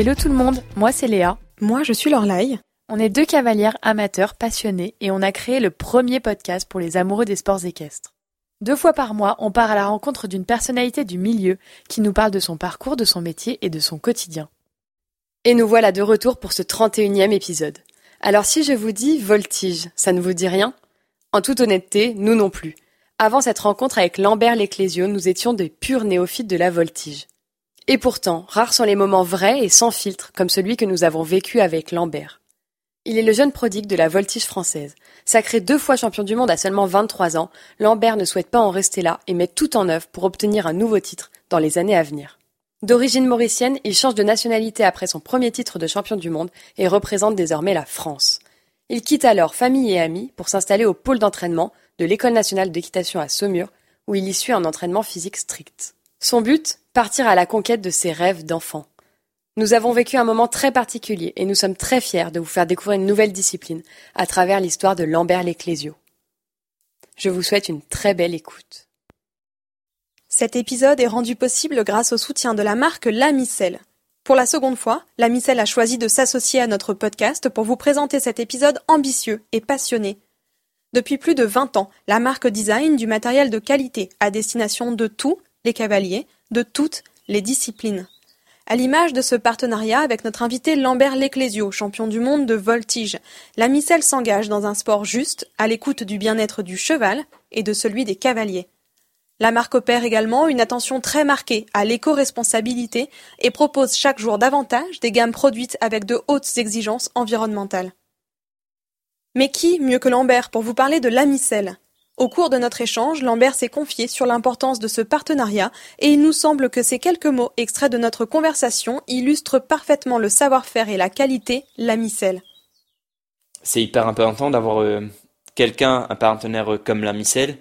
Hello tout le monde, moi c'est Léa. Moi je suis Lorlaï. On est deux cavalières amateurs passionnés et on a créé le premier podcast pour les amoureux des sports équestres. Deux fois par mois, on part à la rencontre d'une personnalité du milieu qui nous parle de son parcours, de son métier et de son quotidien. Et nous voilà de retour pour ce 31e épisode. Alors si je vous dis voltige, ça ne vous dit rien? En toute honnêteté, nous non plus. Avant cette rencontre avec Lambert Leclésio, nous étions des purs néophytes de la voltige. Et pourtant, rares sont les moments vrais et sans filtre, comme celui que nous avons vécu avec Lambert. Il est le jeune prodigue de la voltige française. Sacré deux fois champion du monde à seulement 23 ans, Lambert ne souhaite pas en rester là et met tout en œuvre pour obtenir un nouveau titre dans les années à venir. D'origine mauricienne, il change de nationalité après son premier titre de champion du monde et représente désormais la France. Il quitte alors famille et amis pour s'installer au pôle d'entraînement de l'École nationale d'équitation à Saumur, où il y suit un entraînement physique strict. Son but? Partir à la conquête de ses rêves d'enfant. Nous avons vécu un moment très particulier et nous sommes très fiers de vous faire découvrir une nouvelle discipline à travers l'histoire de Lambert Leclésio. Je vous souhaite une très belle écoute. Cet épisode est rendu possible grâce au soutien de la marque Lamicelle. Pour la seconde fois, Lamicelle a choisi de s'associer à notre podcast pour vous présenter cet épisode ambitieux et passionné. Depuis plus de 20 ans, la marque design du matériel de qualité à destination de tous les cavaliers, de toutes les disciplines. À l'image de ce partenariat avec notre invité Lambert Leclésio, champion du monde de voltige, la Micelle s'engage dans un sport juste, à l'écoute du bien-être du cheval et de celui des cavaliers. La marque opère également une attention très marquée à l'éco-responsabilité et propose chaque jour davantage des gammes produites avec de hautes exigences environnementales. Mais qui mieux que Lambert pour vous parler de l'amicelle au cours de notre échange, Lambert s'est confié sur l'importance de ce partenariat et il nous semble que ces quelques mots extraits de notre conversation illustrent parfaitement le savoir-faire et la qualité Lamicelle. C'est hyper important d'avoir euh, quelqu'un, un partenaire euh, comme Lamicelle,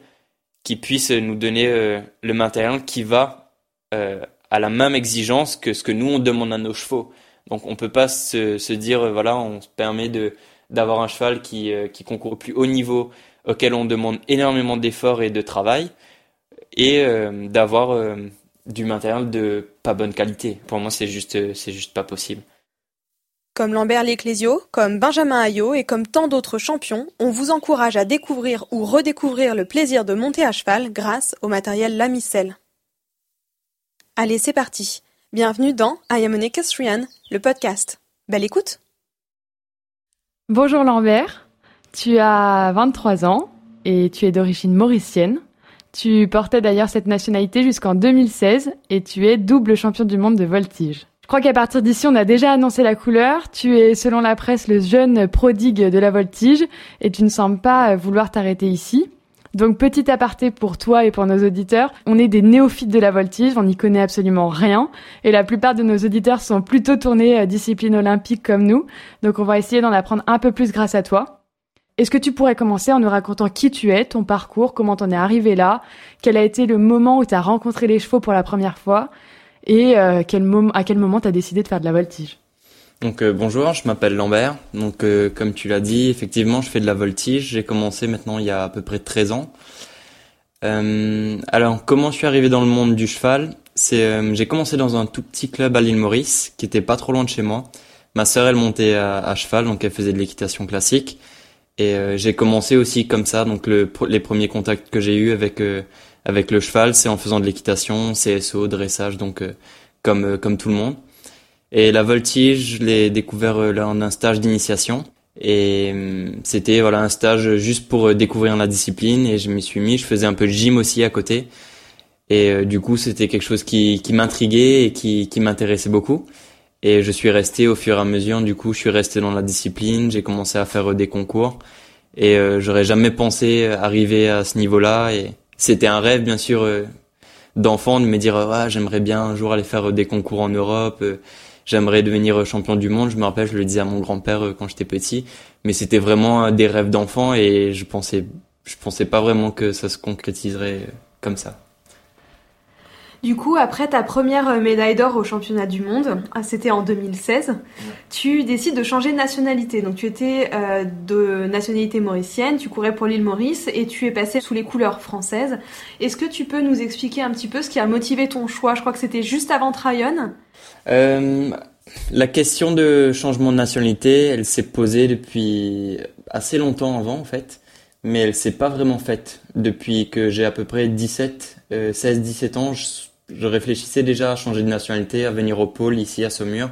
qui puisse nous donner euh, le matériel qui va à la même exigence que ce que nous on demande à nos chevaux. Donc on peut pas se, se dire voilà on se permet d'avoir un cheval qui, qui concourt au plus haut niveau auquel on demande énormément d'efforts et de travail, et euh, d'avoir euh, du matériel de pas bonne qualité. Pour moi, c'est juste, euh, c'est juste pas possible. Comme Lambert Leclésio, comme Benjamin Ayot et comme tant d'autres champions, on vous encourage à découvrir ou redécouvrir le plaisir de monter à cheval grâce au matériel Lamicelle. Allez, c'est parti. Bienvenue dans I Am an Equestrian, le podcast. Belle écoute. Bonjour Lambert. Tu as 23 ans et tu es d'origine mauricienne. Tu portais d'ailleurs cette nationalité jusqu'en 2016 et tu es double champion du monde de voltige. Je crois qu'à partir d'ici, on a déjà annoncé la couleur. Tu es, selon la presse, le jeune prodigue de la voltige et tu ne sembles pas vouloir t'arrêter ici. Donc petit aparté pour toi et pour nos auditeurs, on est des néophytes de la voltige, on n'y connaît absolument rien et la plupart de nos auditeurs sont plutôt tournés à discipline olympique comme nous. Donc on va essayer d'en apprendre un peu plus grâce à toi. Est-ce que tu pourrais commencer en nous racontant qui tu es, ton parcours, comment t'en es arrivé là, quel a été le moment où tu as rencontré les chevaux pour la première fois et euh, à quel moment tu as décidé de faire de la voltige? Donc euh, bonjour, je m'appelle Lambert. Donc euh, comme tu l'as dit, effectivement, je fais de la voltige. J'ai commencé maintenant il y a à peu près 13 ans. alors comment je suis arrivé dans le monde du cheval? J'ai commencé dans un tout petit club à l'île Maurice, qui était pas trop loin de chez moi. Ma sœur elle montait à cheval, donc elle faisait de l'équitation classique. Et euh, j'ai commencé aussi comme ça, donc le, les premiers contacts que j'ai eus avec euh, avec le cheval, c'est en faisant de l'équitation, CSO, dressage, donc euh, comme comme tout le monde. Et la voltige, je l'ai découvert là en un stage d'initiation. Et c'était voilà un stage juste pour découvrir la discipline et je m'y suis mis. Je faisais un peu de gym aussi à côté. Et du coup, c'était quelque chose qui, qui m'intriguait et qui, qui m'intéressait beaucoup. Et je suis resté au fur et à mesure, du coup, je suis resté dans la discipline, j'ai commencé à faire des concours. Et euh, j'aurais jamais pensé arriver à ce niveau-là. Et c'était un rêve, bien sûr, euh, d'enfant de me dire, ah, j'aimerais bien un jour aller faire des concours en Europe. Euh, j'aimerais devenir champion du monde. Je me rappelle, je le disais à mon grand-père quand j'étais petit. Mais c'était vraiment des rêves d'enfant et je pensais, je pensais pas vraiment que ça se concrétiserait comme ça. Du coup, après ta première euh, médaille d'or au championnat du monde, ah, c'était en 2016, tu décides de changer de nationalité. Donc tu étais euh, de nationalité mauricienne, tu courais pour l'île Maurice et tu es passé sous les couleurs françaises. Est-ce que tu peux nous expliquer un petit peu ce qui a motivé ton choix? Je crois que c'était juste avant Tryon. Euh, la question de changement de nationalité, elle s'est posée depuis assez longtemps avant en fait, mais elle s'est pas vraiment faite. Depuis que j'ai à peu près 17, 16-17 ans, réfléchissais déjà à changer de nationalité, à venir au pôle ici à Saumur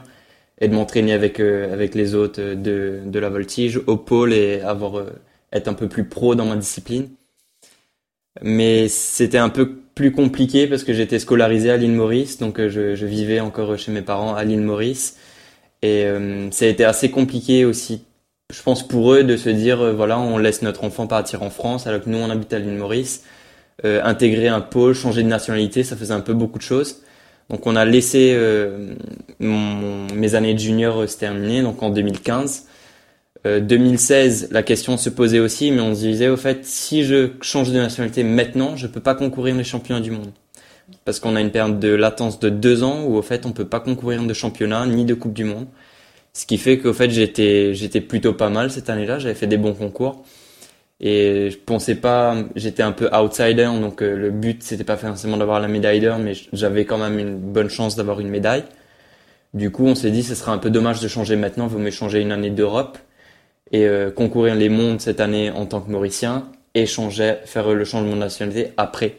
et de m'entraîner avec avec les autres de, de la voltige au pôle et avoir être un peu plus pro dans ma discipline. Mais c'était un peu plus compliqué parce que j'étais scolarisé à l'île Maurice, donc euh, je, je, vivais encore chez mes parents à l'île Maurice. Et euh, ça a été assez compliqué aussi, je pense, pour eux de se dire, euh, voilà, on laisse notre enfant partir en France alors que nous, on habite à l'île Maurice. Euh, intégrer un pôle, changer de nationalité, ça faisait un peu beaucoup de choses. Donc on a laissé mon, mes années de junior se terminer, donc en 2015. 2016, euh, la question se posait aussi, mais on se disait au fait, si je change de nationalité maintenant, je peux pas concourir les championnats du monde. Parce qu'on a une période de latence de deux ans où au fait on peut pas concourir de championnat ni de coupe du monde. Ce qui fait qu'au fait j'étais j'étais plutôt pas mal cette année-là, j'avais fait des bons concours et je pensais pas, j'étais un peu outsider donc euh, le but c'était pas forcément d'avoir la médaille d'or, mais j'avais quand même une bonne chance d'avoir une médaille. Du coup on s'est dit ce serait un peu dommage de changer maintenant, vaut mieux changer une année d'Europe et euh, concourir les mondes cette année en tant que Mauricien et changer, faire le changement de nationalité après.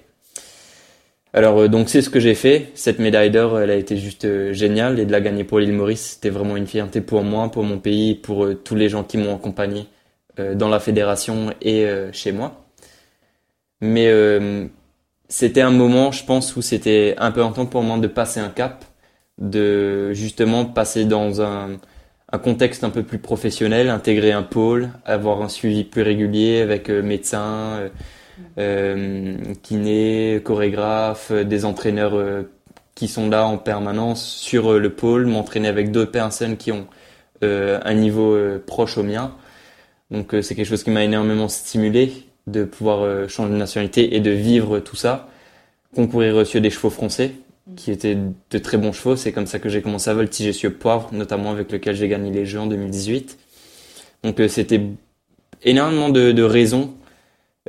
Alors euh, donc c'est ce que j'ai fait. Cette médaille d'or, elle a été juste euh, géniale et de la gagner pour l'île Maurice, c'était vraiment une fierté pour moi, pour mon pays, pour tous les gens qui m'ont accompagné dans la fédération et chez moi. Mais c'était un moment, je pense, où c'était un peu important pour moi de passer un cap, de justement passer dans un contexte un peu plus professionnel, intégrer un pôle, avoir un suivi plus régulier avec euh, médecins, euh, euh kinés, chorégraphes, euh, des entraîneurs qui sont là en permanence sur le pôle, m'entraîner avec d'autres personnes qui ont un niveau proche au mien. Donc c'est quelque chose qui m'a énormément stimulé de pouvoir changer de nationalité et de vivre tout ça. Concourir sur des chevaux français, qui étaient de très bons chevaux. C'est comme ça que j'ai commencé à voltiger sur Poivre, notamment avec lequel j'ai gagné les Jeux en 2018. Donc euh, c'était énormément de, de raisons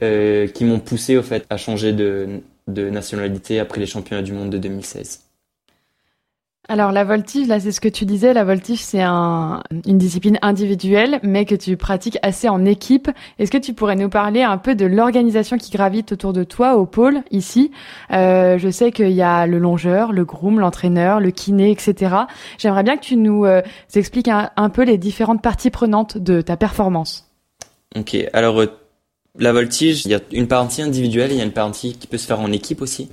euh, qui m'ont poussé au fait à changer de, de nationalité après les championnats du monde de 2016. Alors la voltige, là c'est ce que tu disais, la voltige c'est un, une discipline individuelle mais que tu pratiques assez en équipe. Est-ce que tu pourrais nous parler un peu de l'organisation qui gravite autour de toi au pôle ici? Euh, Je sais qu'il y a le longeur, le groom, l'entraîneur, le kiné, etc. J'aimerais bien que tu nous euh, expliques un, peu les différentes parties prenantes de ta performance. Ok, alors euh, la voltige, il y a une partie individuelle, il y a une partie qui peut se faire en équipe aussi.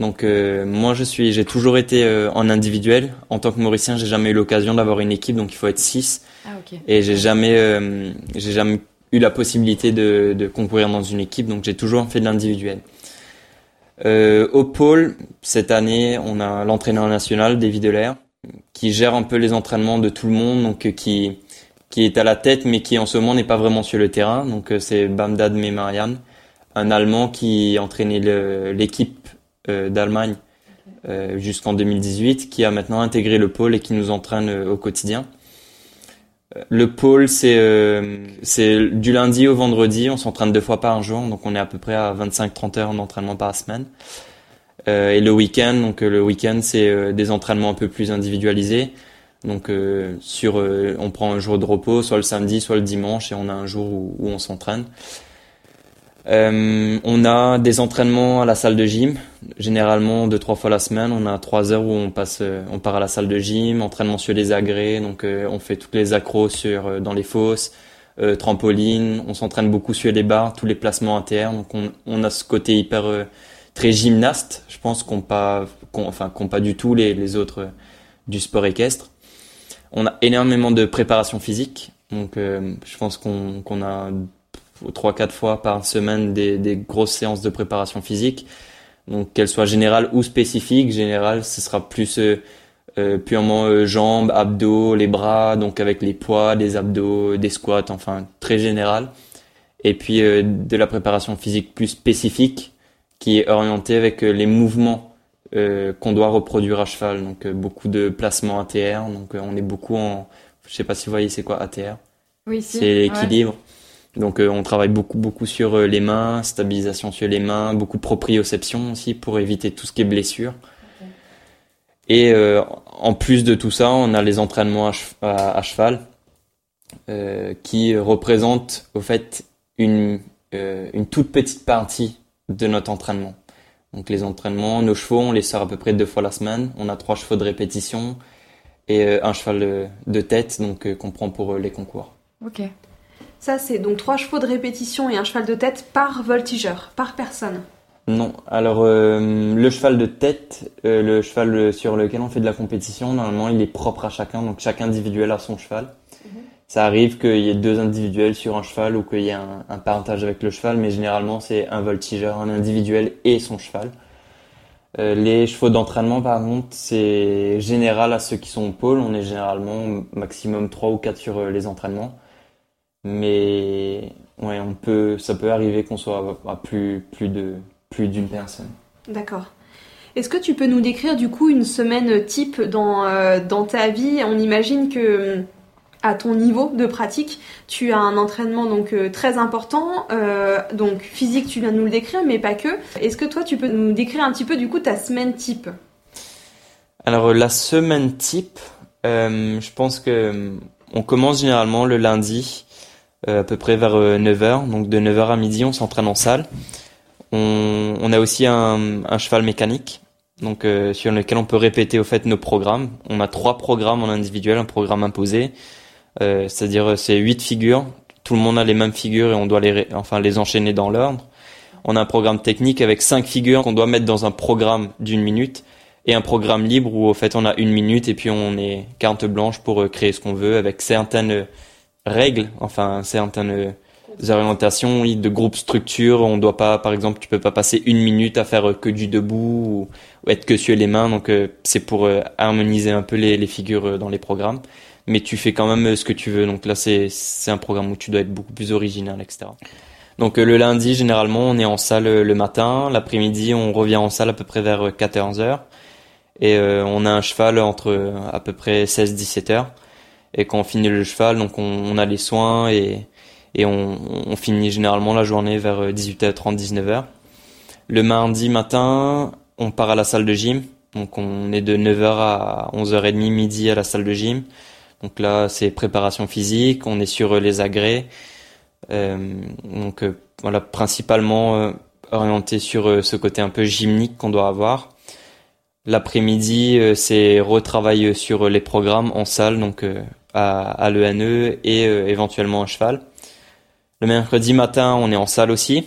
Donc euh, moi je suis, j'ai toujours été euh, en individuel. En tant que Mauricien, j'ai jamais eu l'occasion d'avoir une équipe, donc il faut être 6. Ah, Et j'ai jamais, euh, j'ai jamais eu la possibilité de, de concourir dans une équipe, donc j'ai toujours fait de l'individuel. au pôle, cette année, on a l'entraîneur national, David Delair, qui gère un peu les entraînements de tout le monde, donc qui qui est à la tête, mais qui en ce moment n'est pas vraiment sur le terrain. Donc c'est Bamdad Memarian, un Allemand qui entraînait l'équipe euh, d'Allemagne euh, jusqu'en 2018, qui a maintenant intégré le pôle et qui nous entraîne euh, au quotidien. Le pôle, c'est c'est du lundi au vendredi, on s'entraîne deux fois par jour, donc on est à peu près à 25-30 heures d'entraînement par semaine. Euh, et le week-end, donc le week-end, c'est des entraînements un peu plus individualisés. Donc sur, on prend un jour de repos, soit le samedi, soit le dimanche, et on a un jour où on s'entraîne. Euh, on a des entraînements à la salle de gym, généralement deux trois fois la semaine. On a trois heures où on passe, euh, on part à la salle de gym, entraînement sur les agrès, donc euh, on fait toutes les accros sur dans les fosses, trampoline. On s'entraîne beaucoup sur les barres, tous les placements internes. Donc on, on a ce côté hyper très gymnaste, je pense qu'on pas, enfin qu'on pas du tout les, les autres du sport équestre. On a énormément de préparation physique, donc je pense qu'on qu'on a trois quatre fois par semaine des, des grosses séances de préparation physique. Donc qu'elles soient générales ou spécifiques. Générales, ce sera plus euh, euh purement euh, jambes, abdos, les bras, donc avec les poids, des abdos, des squats, enfin très général. Et puis euh, de la préparation physique plus spécifique qui est orientée avec les mouvements qu'on doit reproduire à cheval. Donc beaucoup de placements ATR. Donc on est beaucoup en, je sais pas si vous voyez c'est quoi ATR. Oui, c'est l'équilibre. Donc euh, on travaille beaucoup beaucoup sur euh, les mains, stabilisation sur les mains, beaucoup de proprioception aussi pour éviter tout ce qui est blessure. Et en plus de tout ça, on a les entraînements à, cheval qui représentent au fait une, une toute petite partie de notre entraînement. Donc les entraînements, nos chevaux, on les sort à peu près deux fois la semaine. On a trois chevaux de répétition et euh, un cheval de tête, donc euh, qu'on prend pour euh, les concours. Ok. Ça, c'est donc trois chevaux de répétition et un cheval de tête par voltigeur, par personne. Non. Alors le cheval de tête, le cheval sur lequel on fait de la compétition, normalement, il est propre à chacun, donc chaque individuel a son cheval. Ça arrive qu'il y ait deux individuels sur un cheval ou qu'il y ait un, un, parentage avec le cheval, mais généralement c'est un voltigeur, un individuel et son cheval. Euh, les chevaux d'entraînement, par contre, c'est général à ceux qui sont au pôle. On est généralement maximum 3 ou 4 sur euh, les entraînements. Mais ouais, on peut, ça peut arriver qu'on soit à plus, plus de plus d'une personne. D'accord. Est-ce que tu peux nous décrire du coup une semaine type dans, euh, dans ta vie? On imagine que à ton niveau de pratique, tu as un entraînement donc euh, très important, euh, donc physique, tu viens de nous le décrire, mais pas que. Est-ce que toi, tu peux nous décrire un petit peu du coup ta semaine type? Alors la semaine type, je pense que on commence généralement le lundi, à peu près vers 9h, donc de 9h à midi, on s'entraîne en salle. On, a aussi un, un, cheval mécanique, donc sur lequel on peut répéter au fait nos programmes. On a trois programmes en individuel, un programme imposé, euh, c'est-à-dire euh, c'est huit figures, tout le monde a les mêmes figures et on doit les, enfin, les enchaîner dans l'ordre. On a un programme technique avec cinq figures qu'on doit mettre dans un programme d'une minute et un programme libre où au fait on a une minute et puis on est carte blanche pour euh, créer ce qu'on veut avec certaines règles, enfin certaines orientations de groupe structure. On doit pas, par exemple, tu peux pas passer une minute à faire que du debout ou, être que sur les mains. Donc c'est pour harmoniser un peu les, les figures dans les programmes mais tu fais quand même euh, ce que tu veux. Donc là, c'est un programme où tu dois être beaucoup plus original, etc. Donc euh, le lundi, généralement, on est en salle euh, le matin. L'après-midi, on revient en salle à peu près vers 14 heures. Et on a un cheval entre à peu près 16-17 heures. Et quand on finit le cheval, donc on, a les soins et, et on, finit généralement la journée vers 18h30, 19h. Le mardi matin, on part à la salle de gym. Donc on est de 9h à 11h30 midi à la salle de gym. Donc là, c'est préparation physique, on est sur les agrès. Euh, donc euh, voilà, principalement euh, orienté sur ce côté un peu gymnique qu'on doit avoir. L'après-midi, c'est retravailler sur les programmes en salle, donc à, à l'ENE et éventuellement à cheval. Le mercredi matin, on est en salle aussi.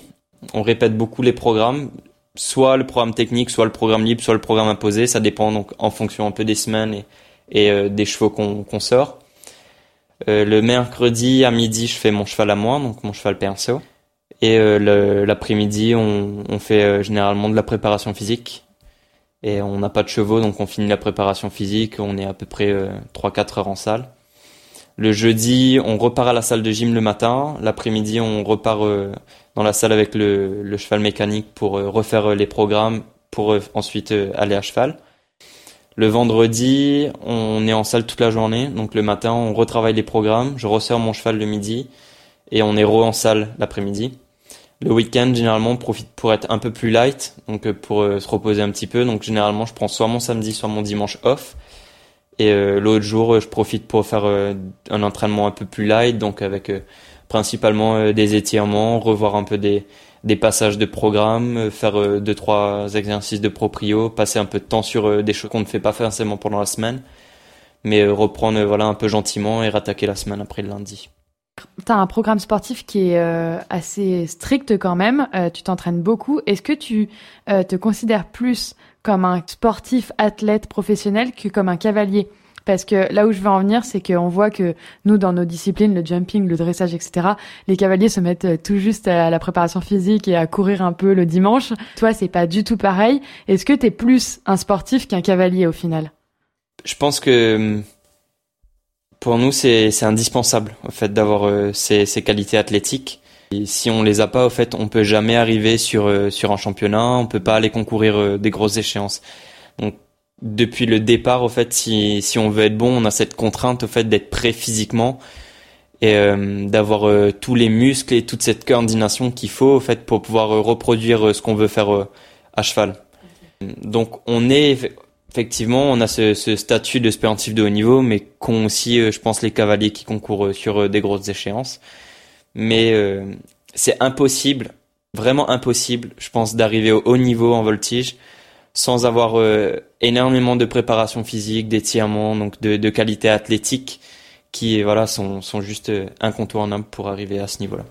On répète beaucoup les programmes, soit le programme technique, soit le programme libre, soit le programme imposé. Ça dépend donc en fonction un peu des semaines et, et euh, des chevaux qu'on sort. Euh, le mercredi à midi, je fais mon cheval à moi, donc mon cheval perso. Et euh, l'après-midi, on, on, fait généralement de la préparation physique. Et on n'a pas de chevaux, donc on finit la préparation physique. On est à peu près 3-4 heures en salle. Le jeudi, on repart à la salle de gym le matin. L'après-midi, on repart dans la salle avec le, cheval mécanique pour refaire les programmes, pour ensuite aller à cheval. Le vendredi, on est en salle toute la journée. Donc le matin, on retravaille les programmes. Je resserre mon cheval le midi et on est re en salle l'après-midi. Le week-end, généralement, on profite pour être un peu plus light, donc euh, pour euh, se reposer un petit peu. Donc généralement, je prends soit mon samedi, soit mon dimanche off. Et euh, l'autre jour, je profite pour faire un entraînement un peu plus light, donc avec principalement des étirements, revoir un peu des, passages de programme, euh, faire euh, deux trois exercices de proprio, passer un peu de temps sur euh, des choses qu'on ne fait pas forcément pendant la semaine, mais reprendre voilà un peu gentiment et rattaquer la semaine après le lundi. Tu as un programme sportif qui est assez strict quand même, tu t'entraînes beaucoup. Est-ce que tu te considères plus comme un sportif athlète professionnel que comme un cavalier parce que là où je veux en venir, c'est qu'on voit que nous, dans nos disciplines, le jumping, le dressage, etc., les cavaliers se mettent euh, tout juste à la préparation physique et à courir un peu le dimanche. Toi, c'est pas du tout pareil. Est-ce que tu es plus un sportif qu'un cavalier au final? Je pense que hum, pour nous, c'est indispensable, au fait, d'avoir euh, ces qualités athlétiques. Si on les a pas, au fait, on peut jamais arriver sur euh, sur un championnat, on peut pas aller concourir des grosses échéances. Donc depuis le départ, au fait, si, si on veut être bon, on a cette contrainte, au fait, d'être prêt physiquement et euh, d'avoir euh, tous les muscles et toute cette coordination qu'il faut, au fait, pour pouvoir euh, reproduire ce qu'on veut faire à cheval. Donc, on est effectivement, on a ce, ce statut de sportif de haut niveau, mais qu'ont aussi, je pense, les cavaliers qui concourent sur des grosses échéances. Mais c'est impossible, vraiment impossible, je pense, d'arriver au haut niveau en voltige sans avoir énormément de préparation physique, d'étirement, donc de, de qualité athlétique qui voilà sont, sont juste incontournables pour arriver à ce niveau-là.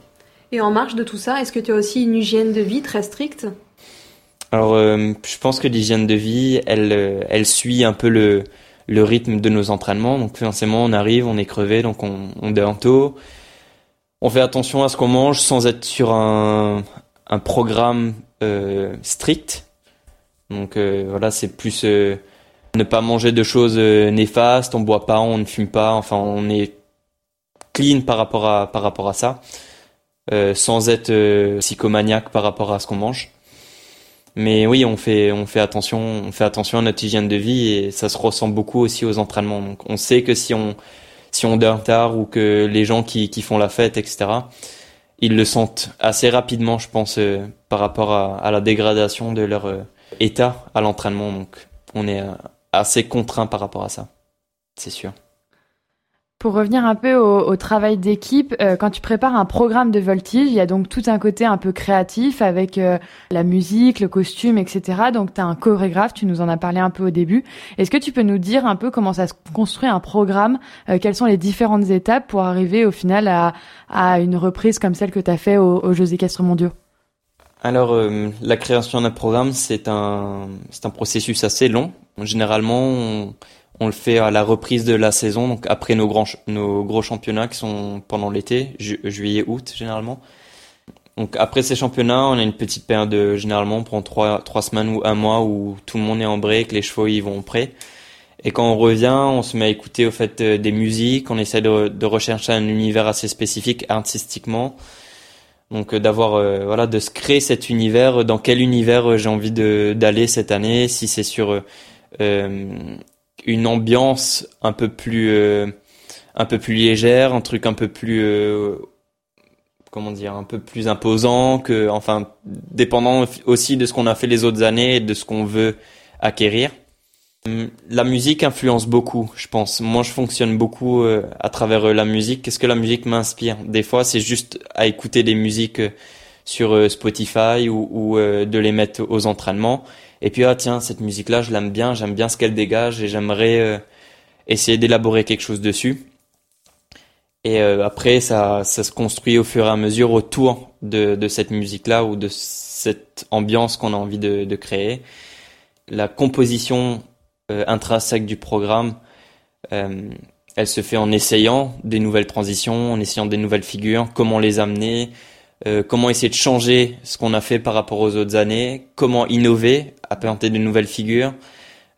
Et en marge de tout ça, est-ce que tu as aussi une hygiène de vie très stricte? Alors, euh, je pense que l'hygiène de vie, elle, euh, elle suit un peu le, le rythme de nos entraînements. Donc, forcément, on arrive, on est crevé, donc on, on dort tôt. On fait attention à ce qu'on mange sans être sur un, programme euh, strict. Donc, euh, voilà, c'est plus euh, ne pas manger de choses néfastes, on boit pas, on ne fume pas. Enfin, on est clean par rapport à, par rapport à ça. Sans être psychomaniaque par rapport à ce qu'on mange. Mais oui, on fait, on fait attention, on fait attention à notre hygiène de vie et ça se ressent beaucoup aussi aux entraînements. Donc, on sait que si on, si on dort tard ou que les gens qui, font la fête, etc., ils le sentent assez rapidement, je pense, euh, par rapport à, à, la dégradation de leur état à l'entraînement. Donc, on est assez contraint par rapport à ça, c'est sûr. Pour revenir un peu au, travail d'équipe, euh, quand tu prépares un programme de voltige, il y a donc tout un côté un peu créatif avec euh, la musique, le costume, etc. Donc tu as un chorégraphe, tu nous en as parlé un peu au début. Est-ce que tu peux nous dire un peu comment ça se construit un programme, euh, quelles sont les différentes étapes pour arriver au final à, une reprise comme celle que tu as fait aux, Jeux équestres mondiaux? Alors, la création d'un programme, c'est un, un processus assez long. Généralement, on le fait à la reprise de la saison, donc après nos, grands, nos gros championnats qui sont pendant l'été, juillet, août généralement. Donc après ces championnats, on a une petite période de, généralement on prend trois, trois semaines ou un mois où tout le monde est en break, les chevaux ils vont prêt. Et quand on revient, on se met à écouter au fait euh, des musiques, on essaie de, de rechercher un univers assez spécifique artistiquement. Donc euh, d'avoir euh, voilà de se créer cet univers, dans quel univers j'ai envie de d'aller cette année, si c'est sur une ambiance un peu plus euh, un peu plus légère, un truc un peu plus euh, comment dire, un peu plus imposant que enfin dépendant aussi de ce qu'on a fait les autres années et de ce qu'on veut acquérir. Hum, la musique influence beaucoup, je pense. Moi, je fonctionne beaucoup euh, à travers la musique. Qu'est-ce que la musique m'inspire? Des fois, c'est juste à écouter des musiques sur Spotify ou, ou de les mettre aux entraînements et puis ah tiens cette musique là je l'aime bien, j'aime bien ce qu'elle dégage et j'aimerais euh, essayer d'élaborer quelque chose dessus. Et euh, après ça ça se construit au fur et à mesure autour de, de cette musique là ou de cette ambiance qu'on a envie de, de, créer. La composition euh, intrinsèque du programme elle se fait en essayant des nouvelles transitions, en essayant des nouvelles figures, comment les amener, euh, comment essayer de changer ce qu'on a fait par rapport aux autres années, comment innover, apporter de nouvelles figures,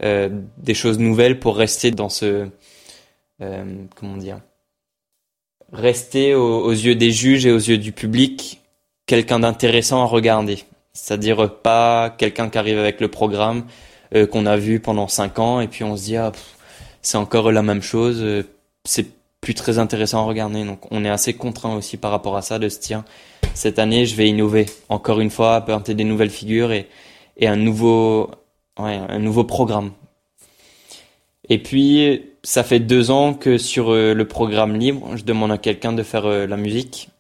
euh, des choses nouvelles pour rester dans ce euh, comment dire rester aux, yeux des juges et aux yeux du public quelqu'un d'intéressant à regarder. C'est-à-dire pas quelqu'un qui arrive avec le programme qu'on a vu pendant cinq ans et puis on se dit ah c'est encore la même chose, c'est plus très intéressant à regarder. Donc on est assez contraint aussi par rapport à ça de se dire cette année, je vais innover. Encore une fois, apporter des nouvelles figures et, et un nouveau, ouais, un nouveau programme. Et puis, ça fait deux ans que sur euh, le programme libre, je demande à quelqu'un de faire euh, la musique.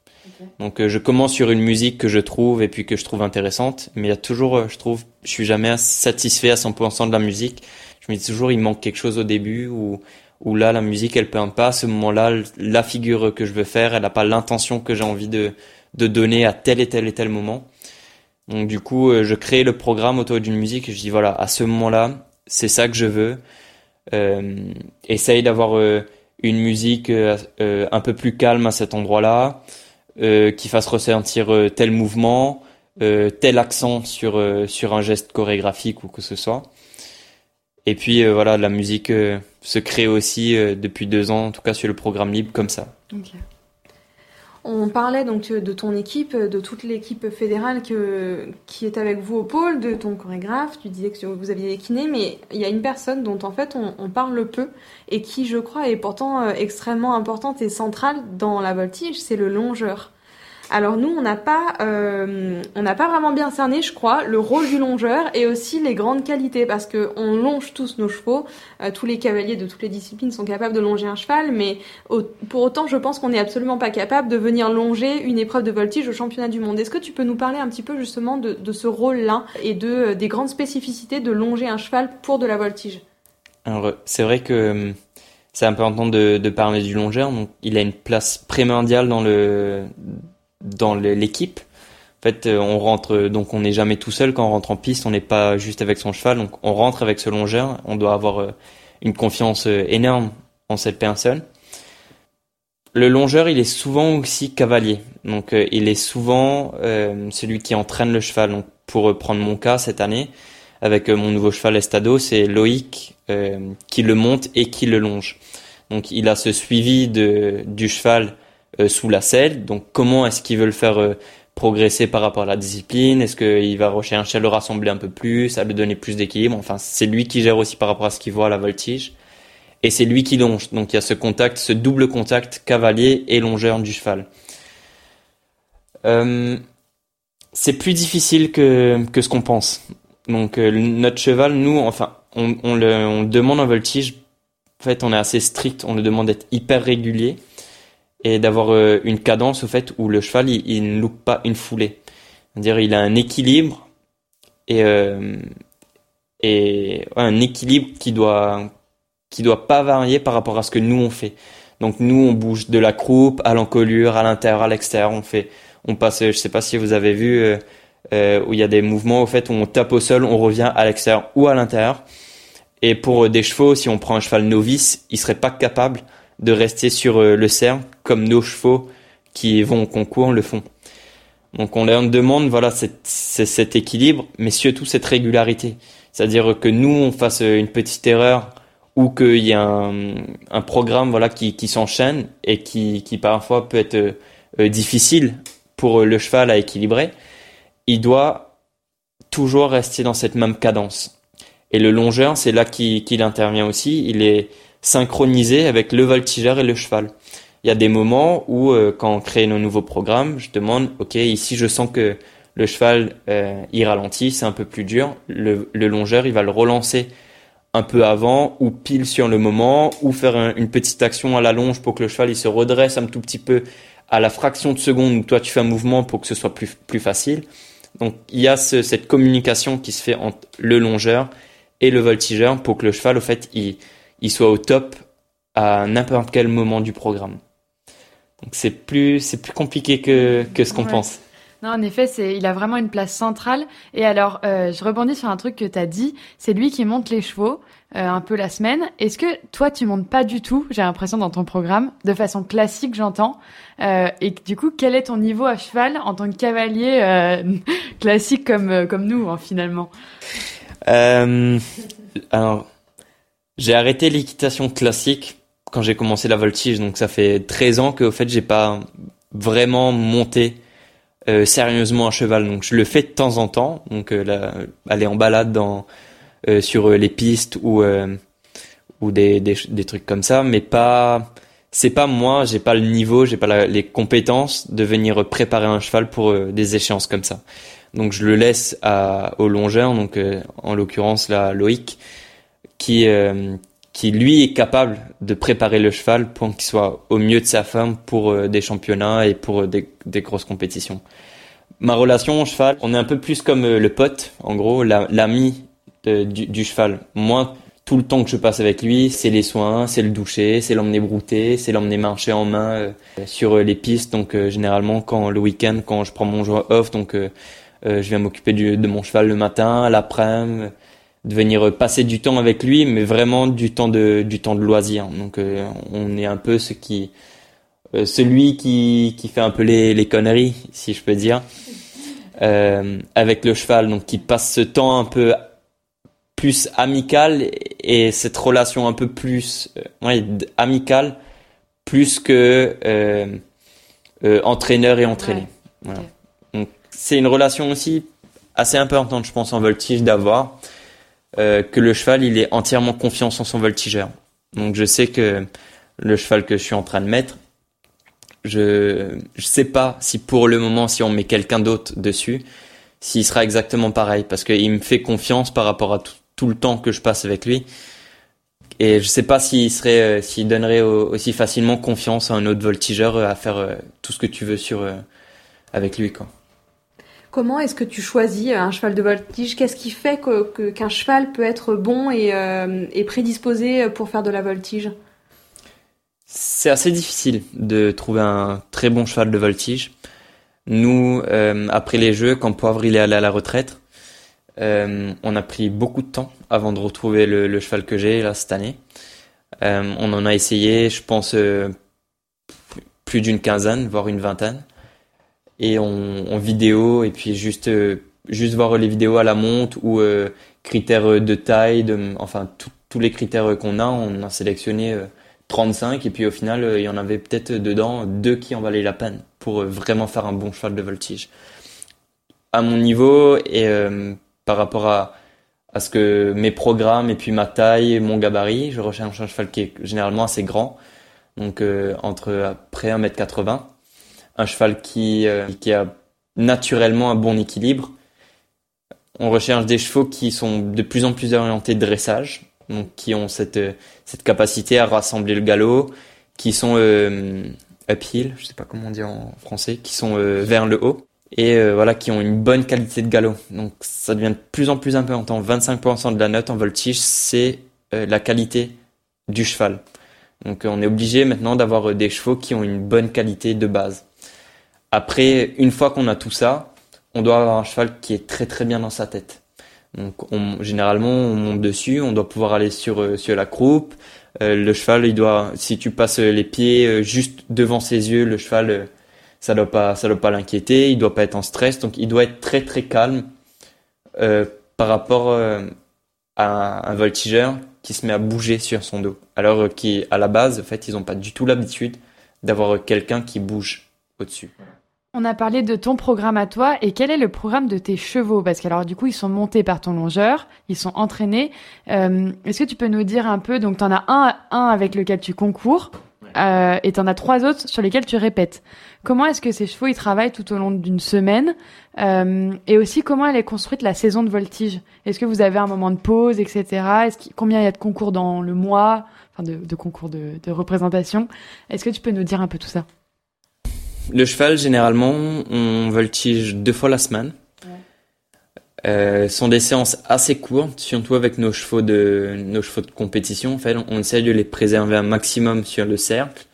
Donc, euh, je commence sur une musique que je trouve et puis que je trouve intéressante, mais il y a toujours, je trouve, je suis jamais satisfait à 100% de la musique. Je me dis toujours, il manque quelque chose au début ou où là, la musique, elle peint pas à ce moment-là la figure que je veux faire, elle n'a pas l'intention que j'ai envie de, de donner à tel et tel et tel moment. Donc du coup, euh, je crée le programme autour d'une musique et je dis voilà, à ce moment-là, c'est ça que je veux. Euh, essaye d'avoir euh, une musique euh, un peu plus calme à cet endroit-là, qui fasse ressentir tel mouvement, tel accent sur sur un geste chorégraphique ou que ce soit. Et puis voilà, la musique se crée aussi depuis deux ans, en tout cas sur le programme libre comme ça. On parlait donc de ton équipe, de toute l'équipe fédérale qui est avec vous au pôle, de ton chorégraphe. Tu disais que vous aviez des kinés, mais il y a une personne dont en fait on, parle peu et qui, je crois, est pourtant euh, extrêmement importante et centrale dans la voltige, c'est le longeur. Alors nous, on n'a pas, euh, on n'a pas vraiment bien cerné, je crois, le rôle du longeur et aussi les grandes qualités, parce que on longe tous nos chevaux. Euh, tous les cavaliers de toutes les disciplines sont capables de longer un cheval, mais pour autant, je pense qu'on n'est absolument pas capable de venir longer une épreuve de voltige au championnat du monde. Est-ce que tu peux nous parler un petit peu justement de, ce rôle-là et de des grandes spécificités de longer un cheval pour de la voltige? Alors c'est vrai que c'est important de, parler du longeur. Il a une place primordiale dans le dans l'équipe. En fait, euh, on rentre donc on n'est jamais tout seul quand on rentre en piste. On n'est pas juste avec son cheval. Donc, on rentre avec ce longeur. On doit avoir euh, une confiance euh, énorme en cette personne. Le longeur, il est souvent aussi cavalier. Donc, il est souvent celui qui entraîne le cheval. Donc, pour prendre mon cas cette année, avec mon nouveau cheval Estado, c'est Loïc qui le monte et qui le longe. Donc il a ce suivi de, du cheval euh, sous la selle. Donc comment est-ce qu'il veut le faire euh, progresser par rapport à la discipline? Est-ce qu'il va rechercher à le rassembler un peu plus, à lui donner plus d'équilibre? Enfin, c'est lui qui gère aussi par rapport à ce qu'il voit à la voltige. Et c'est lui qui longe. Donc il y a ce contact, ce double contact cavalier et longeur du cheval. Euh, c'est plus difficile que, que ce qu'on pense. Donc notre cheval, nous, enfin, on, on, le, on demande en voltige en fait, on est assez strict, on le demande d'être hyper régulier et d'avoir euh, une cadence au fait où le cheval il, ne loupe pas une foulée. C'est-à-dire il a un équilibre et euh, et un équilibre qui doit qui doit pas varier par rapport à ce que nous on fait. Donc nous on bouge de la croupe à l'encolure, à l'intérieur, à l'extérieur, on fait on passe je sais pas si vous avez vu euh, où il y a des mouvements au fait où on tape au sol, on revient à l'extérieur ou à l'intérieur. Et pour des chevaux, si on prend un cheval novice, il serait pas capable de rester sur euh, le cerf comme nos chevaux qui vont au concours le font. Donc on leur demande voilà cet équilibre, mais surtout cette régularité. C'est-à-dire que nous on fasse une petite erreur ou qu'il y a un, programme voilà qui, s'enchaîne et qui, qui parfois peut être euh, difficile pour le cheval à équilibrer, il doit toujours rester dans cette même cadence. Et le longeur, c'est là qu'il intervient aussi. Il est synchronisé avec le voltigeur et le cheval. Il y a des moments où, euh, quand on crée nos nouveaux programmes, je demande, ok, ici je sens que le cheval euh, il ralentit, c'est un peu plus dur. Le, longeur, il va le relancer un peu avant ou pile sur le moment ou faire une petite action à la longe pour que le cheval il se redresse un tout petit peu à la fraction de seconde où toi tu fais un mouvement pour que ce soit plus, plus facile. Donc il y a cette communication qui se fait entre le longeur et le voltigeur pour que le cheval, au fait, il, il soit au top à n'importe quel moment du programme. Donc c'est plus, c'est plus compliqué que, que ce qu'on pense. Non, en effet, c'est, il a vraiment une place centrale. Et alors, euh, je rebondis sur un truc que tu as dit. C'est lui qui monte les chevaux euh, un peu la semaine. Est-ce que toi, tu montes pas du tout, j'ai l'impression, dans ton programme, de façon classique, j'entends. Euh, et du coup, quel est ton niveau à cheval en tant que cavalier euh, classique comme, comme nous, hein, finalement? Euh, alors, j'ai arrêté l'équitation classique quand j'ai commencé la voltige, donc ça fait 13 ans qu'au fait j'ai pas vraiment monté euh, sérieusement un cheval. Donc je le fais de temps en temps, donc euh, aller en balade dans euh, sur les pistes ou des, trucs comme ça, mais pas c'est pas moi, j'ai pas le niveau, j'ai pas les compétences de venir préparer un cheval pour des échéances comme ça. Donc je le laisse à, au longeur, donc en l'occurrence là Loïc, qui qui lui est capable de préparer le cheval pour qu'il soit au mieux de sa forme pour euh, des championnats et pour des, des, grosses compétitions. Ma relation au cheval, on est un peu plus comme le pote, en gros, l'ami du, cheval. Moi, tout le temps que je passe avec lui, c'est les soins, c'est le doucher, c'est l'emmener brouter, c'est l'emmener marcher en main sur les pistes. Donc généralement, quand le week-end, quand je prends mon jour off, donc euh, je viens m'occuper de mon cheval le matin, l'après-midi, de venir passer du temps avec lui, mais vraiment du temps de du temps de loisir. Donc euh, on est un peu ce qui euh, celui qui qui fait un peu les les conneries, si je peux dire, avec le cheval, donc qui passe ce temps un peu plus amical et cette relation un peu plus ouais, amicale plus que entraîneur et entraîné. Voilà. C'est une relation aussi assez importante, je pense, en voltige d'avoir euh, que le cheval, il est entièrement confiance en son voltigeur. Donc je sais que le cheval que je suis en train de mettre, je je sais pas si pour le moment si on met quelqu'un d'autre dessus, s'il sera exactement pareil parce qu'il me fait confiance par rapport à tout, le temps que je passe avec lui. Et je sais pas s'il serait, euh, s'il donnerait aussi facilement confiance à un autre voltigeur à faire tout ce que tu veux sur avec lui quoi. Comment est-ce que tu choisis un cheval de voltige? Qu'est-ce qui fait que, qu'un cheval peut être bon et, euh, et, prédisposé pour faire de la voltige? C'est assez difficile de trouver un très bon cheval de voltige. Nous, euh, après les jeux, quand Poivre il est allé à la retraite, euh, on a pris beaucoup de temps avant de retrouver le, le cheval que j'ai là cette année. on en a essayé, je pense, plus d'une quinzaine, voire une vingtaine et en, vidéo et puis juste euh, juste voir les vidéos à la montre ou euh, critères de taille, de, enfin tous les critères qu'on a, on a sélectionné 35 euh, et puis au final il y en avait peut-être dedans deux qui en valaient la peine pour vraiment faire un bon cheval de voltige. À mon niveau et par rapport à, à ce que mes programmes et puis ma taille, mon gabarit, je recherche un cheval qui est généralement assez grand, donc entre près 1m80 un cheval qui, euh, qui a naturellement un bon équilibre. On recherche des chevaux qui sont de plus en plus orientés dressage, donc qui ont cette, euh, cette capacité à rassembler le galop, qui sont euh, uphill, je sais pas comment on dit en français, qui sont euh, vers le haut et voilà qui ont une bonne qualité de galop. Donc ça devient de plus en plus important. 25% de la note en voltige, c'est la qualité du cheval. Donc on est obligé maintenant d'avoir des chevaux qui ont une bonne qualité de base. Après, une fois qu'on a tout ça, on doit avoir un cheval qui est très très bien dans sa tête. Donc, généralement, on monte dessus, on doit pouvoir aller sur euh, sur la croupe. Euh, le cheval, il doit, si tu passes les pieds euh, juste devant ses yeux, le cheval, ça doit pas, ça doit pas l'inquiéter. Il doit pas être en stress, donc il doit être très très calme par rapport à un voltigeur qui se met à bouger sur son dos. Alors qu'à la base, en fait, ils n'ont pas du tout l'habitude d'avoir quelqu'un qui bouge au-dessus. On a parlé de ton programme à toi et quel est le programme de tes chevaux? Parce que alors du coup ils sont montés par ton longeur, ils sont entraînés. Euh, est-ce que tu peux nous dire un peu Donc tu en as un, un avec lequel tu concours euh, et tu en as trois autres sur lesquels tu répètes. Comment est-ce que ces chevaux ils travaillent tout au long d'une semaine? Euh, Et aussi comment elle est construite la saison de voltige? Est-ce que vous avez un moment de pause, etc. Est-ce combien il y a de concours dans le mois? Enfin de, de concours de, de représentation. Est-ce que tu peux nous dire un peu tout ça? Le cheval, généralement, on voltige deux fois la semaine. Euh, sont des séances assez courtes, surtout avec nos chevaux de nos chevaux de compétition. En fait, on, essaie de les préserver un maximum sur le cercle.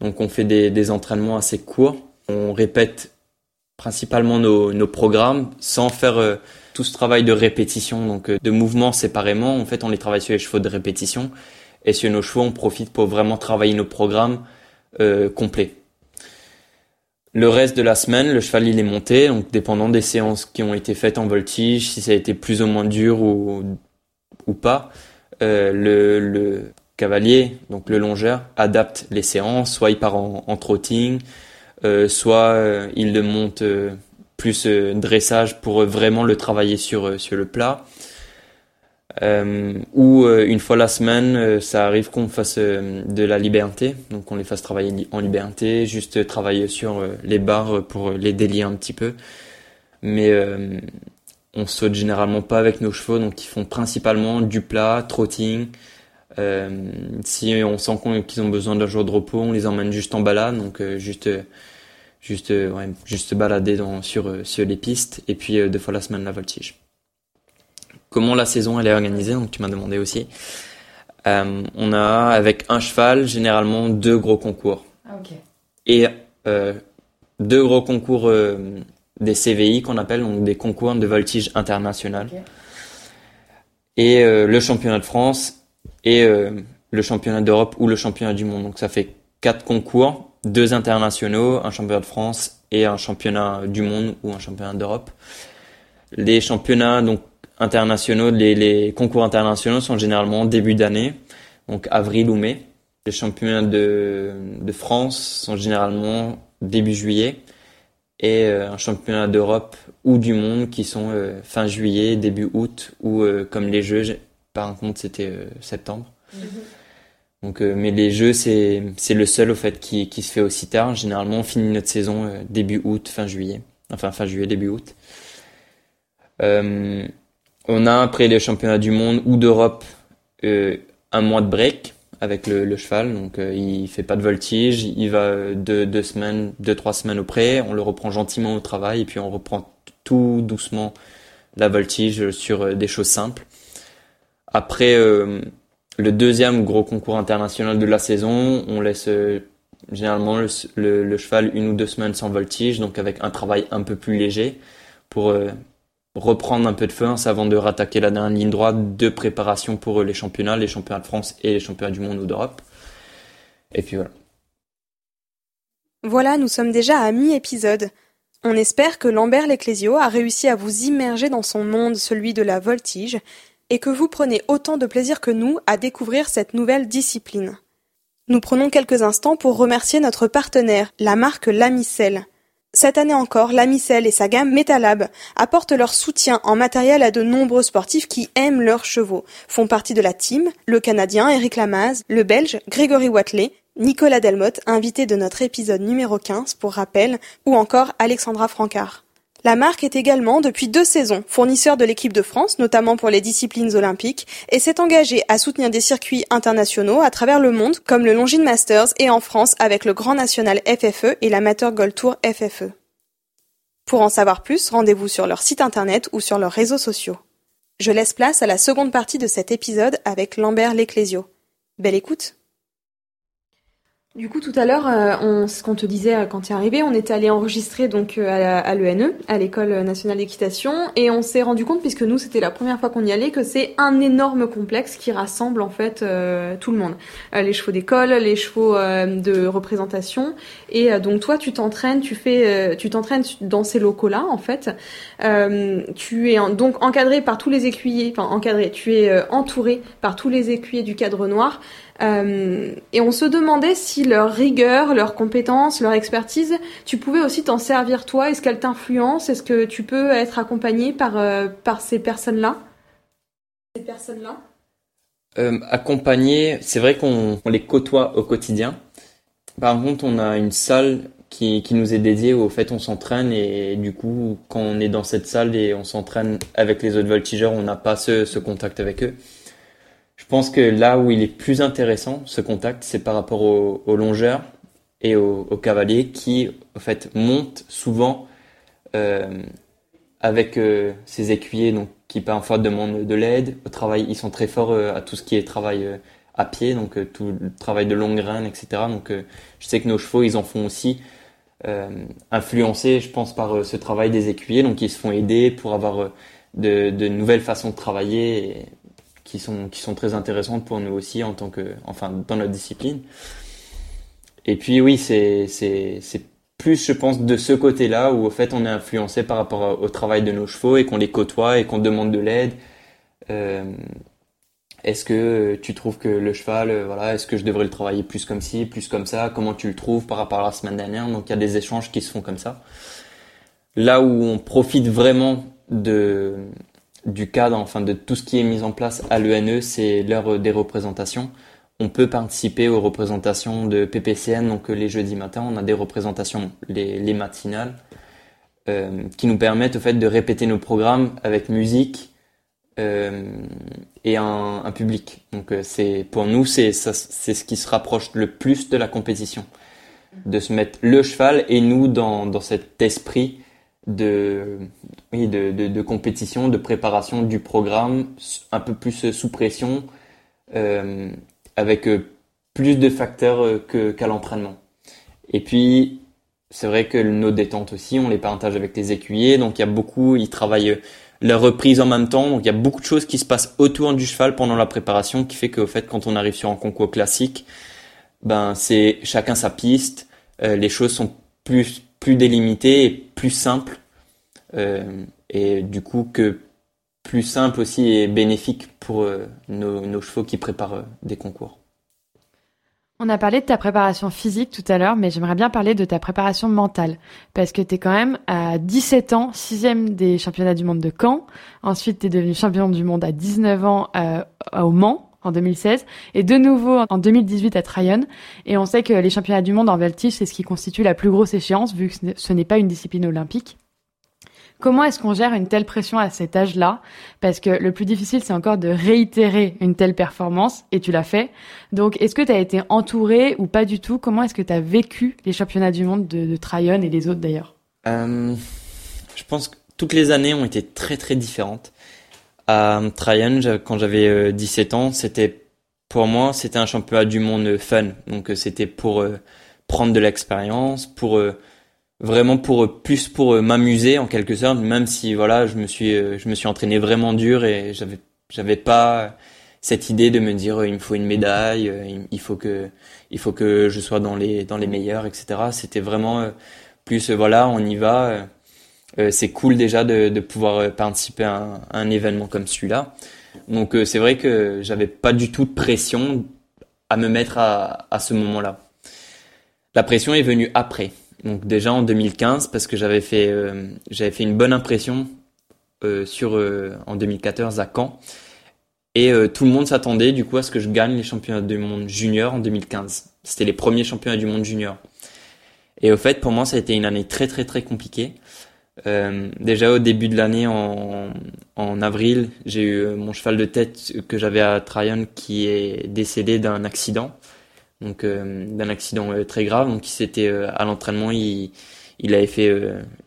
Donc, on fait des, des entraînements assez courts. On répète principalement nos, nos programmes sans faire euh, tout ce travail de répétition, donc euh, de mouvements séparément. En fait, on les travaille sur les chevaux de répétition et sur nos chevaux, on profite pour vraiment travailler nos programmes euh, complets. Le reste de la semaine, le cheval il est monté, donc dépendant des séances qui ont été faites en voltige, si ça a été plus ou moins dur ou, pas, euh, le, le, cavalier, donc le longeur, adapte les séances, soit il part en, trotting, euh, soit euh, il le monte plus dressage pour vraiment le travailler sur le plat. Euh, ou euh, une fois la semaine, euh, ça arrive qu'on fasse de la liberté, donc on les fasse travailler en liberté, juste travailler sur les barres pour les délier un petit peu. Mais on saute généralement pas avec nos chevaux, donc ils font principalement du plat, trotting. si on sent qu'ils ont besoin d'un jour de repos, on les emmène juste en balade, donc juste juste ouais, juste balader dans, sur sur les pistes et puis deux fois la semaine la voltige comment la saison elle est organisée, donc tu m'as demandé aussi. Euh, on a avec un cheval généralement deux gros concours. Ah, Et euh, deux gros concours euh, des CVI qu'on appelle donc des concours de voltige international. Et le championnat de France et le championnat d'Europe ou le championnat du monde. Donc ça fait quatre concours, deux internationaux, un championnat de France et un championnat du monde ou un championnat d'Europe. Les championnats donc internationaux, les, les, concours internationaux sont généralement début d'année, donc avril ou mai. Les championnats de, de France sont généralement début juillet et euh, un championnat d'Europe ou du monde qui sont euh, fin juillet, début août ou euh, comme les Jeux, par contre c'était septembre. Mhm. Donc, mais les jeux, c'est c'est le seul au fait qui qui se fait aussi tard. Généralement, on finit notre saison début août, fin juillet, enfin fin juillet, début août. On a après les championnats du monde ou d'Europe un mois de break avec le, cheval. Donc euh, il fait pas de voltige, il va deux, deux semaines, deux trois semaines auprès. On le reprend gentiment au travail et puis on reprend tout doucement la voltige sur euh, des choses simples. Après euh, le deuxième gros concours international de la saison, on laisse généralement le, le, cheval une ou deux semaines sans voltige, donc avec un travail un peu plus léger pour reprendre un peu de force avant de rattaquer la dernière ligne droite de préparation pour les championnats, les championnats de France et les championnats du monde ou d'Europe. Et puis voilà. Voilà, nous sommes déjà à mi-épisode. On espère que Lambert Leclésio a réussi à vous immerger dans son monde, celui de la voltige, et que vous prenez autant de plaisir que nous à découvrir cette nouvelle discipline. Nous prenons quelques instants pour remercier notre partenaire, la marque Lamicelle. Cette année encore, Lamicelle et sa gamme Metalab apportent leur soutien en matériel à de nombreux sportifs qui aiment leurs chevaux. Font partie de la team le Canadien Eric Lamaze, le Belge Grégory Watley, Nicolas Delmotte, invité de notre épisode numéro 15 pour rappel, ou encore Alexandra Francard. La marque est également, depuis deux saisons, fournisseur de l'équipe de France, notamment pour les disciplines olympiques, et s'est engagée à soutenir des circuits internationaux à travers le monde, comme le Longines Masters et en France avec le Grand National FFE et l'Amateur Gold Tour FFE. Pour en savoir plus, rendez-vous sur leur site internet ou sur leurs réseaux sociaux. Je laisse place à la seconde partie de cet épisode avec Lambert Leclésio. Belle écoute! Du coup, tout à l'heure, euh, on, ce qu'on te disait euh, quand tu es arrivé, on était allé enregistrer donc euh, à, l'ENE, à l'École nationale d'équitation, et on s'est rendu compte, puisque nous c'était la première fois qu'on y allait, que c'est un énorme complexe qui rassemble en fait tout le monde, les chevaux d'école, les chevaux de représentation, et donc toi tu t'entraînes, tu fais, tu t'entraînes dans ces locaux-là en fait. tu es donc encadré par tous les écuyers, enfin encadré, tu es entouré par tous les écuyers du cadre noir. Euh, et on se demandait si leur rigueur, leur compétence, leur expertise, tu pouvais aussi t'en servir toi. Est-ce qu'elle t'influence? Est-ce que tu peux être accompagné par, euh, par ces personnes-là? Ces personnes-là? Euh, Accompagné, c'est vrai qu'on les côtoie au quotidien. Par contre, on a une salle qui, qui nous est dédiée au fait on s'entraîne et du coup, quand on est dans cette salle et on s'entraîne avec les autres voltigeurs, on n'a pas ce, ce contact avec eux. Je pense que là où il est plus intéressant, ce contact, c'est par rapport aux, longeurs et aux, cavaliers qui, en fait, montent souvent euh, avec euh, ces écuyers donc, qui parfois demandent de l'aide. Au travail, ils sont très forts euh, à tout ce qui est travail à pied, donc tout le travail de longue graine, etc. Donc je sais que nos chevaux, ils en font aussi. influencés, je pense, par ce travail des écuyers, donc ils se font aider pour avoir de, de, nouvelles façons de travailler. Qui sont, qui sont très intéressantes pour nous aussi en tant que, enfin, dans notre discipline. Et puis oui, c'est, c'est, c'est plus, je pense, de ce côté-là où au fait on est influencé par rapport au travail de nos chevaux et qu'on les côtoie et qu'on demande de l'aide. Euh, est-ce que tu trouves que le cheval, euh, voilà, est-ce que je devrais le travailler plus comme ci, plus comme ça? Comment tu le trouves par rapport à la semaine dernière? Donc il y a des échanges qui se font comme ça. Là où on profite vraiment de, du cadre, enfin de tout ce qui est mis en place à l'ENE, c'est l'heure des représentations. On peut participer aux représentations de PPCN, donc les jeudis matins, on a des représentations les, matinales, euh, qui nous permettent au fait de répéter nos programmes avec musique euh, et un, un, public. Donc euh, c'est pour nous c'est c'est ce qui se rapproche le plus de la compétition, de se mettre le cheval et nous dans dans cet esprit de, oui, de, de, compétition, de préparation du programme, un peu plus sous pression, euh, avec euh, plus de facteurs euh, que, qu'à l'entraînement. Et puis, c'est vrai que nos détentes aussi, on les partage avec les écuyers, donc il y a beaucoup, ils travaillent leur reprise en même temps, donc il y a beaucoup de choses qui se passent autour du cheval pendant la préparation, qui fait qu'au fait, quand on arrive sur un concours classique, ben c'est chacun sa piste, les choses sont plus plus délimité et plus simple. Euh, et du coup que plus simple aussi et bénéfique pour euh, nos, chevaux qui préparent euh, des concours. On a parlé de ta préparation physique tout à l'heure, mais j'aimerais bien parler de ta préparation mentale. Parce que tu es quand même à 17 ans, sixième des championnats du monde de Caen. Ensuite, tu es devenu champion du monde à 19 ans au Mans en 2016 et de nouveau en 2018 à Tryon. Et on sait que les championnats du monde en voltige, c'est ce qui constitue la plus grosse échéance vu que ce n'est pas une discipline olympique. Comment est-ce qu'on gère une telle pression à cet âge-là? Parce que le plus difficile, c'est encore de réitérer une telle performance, et tu l'as fait. Donc, est-ce que tu as été entouré ou pas du tout? Comment est-ce que tu as vécu les championnats du monde de, de Tryon et les autres d'ailleurs? Euh, Je pense que toutes les années ont été très très différentes. À Tryon, quand j'avais 17 euh, ans, c'était pour moi, c'était un championnat du monde fun. Donc, euh, c'était pour euh, prendre de l'expérience, pour vraiment pour plus pour m'amuser en quelque sorte même si voilà je me suis je me suis entraîné vraiment dur et j'avais j'avais pas cette idée de me dire il me faut une médaille il faut que il faut que je sois dans les dans les meilleurs etc c'était vraiment plus voilà on y va c'est cool déjà de, de pouvoir participer à un, à un événement comme celui-là donc c'est vrai que j'avais pas du tout de pression à me mettre à, à ce moment-là la pression est venue après donc déjà en 2015 parce que j'avais fait euh, j'avais fait une bonne impression euh, sur euh, en 2014 à Caen et tout le monde s'attendait du coup à ce que je gagne les championnats du monde junior en 2015. C'était les premiers championnats du monde junior. Et au fait pour moi ça a été une année très très très compliquée. Déjà au début de l'année en, en avril j'ai eu mon cheval de tête que j'avais à Tryon qui est décédé d'un accident donc euh, d'un accident euh, très grave. Donc il s'était euh, à l'entraînement, il, il avait fait,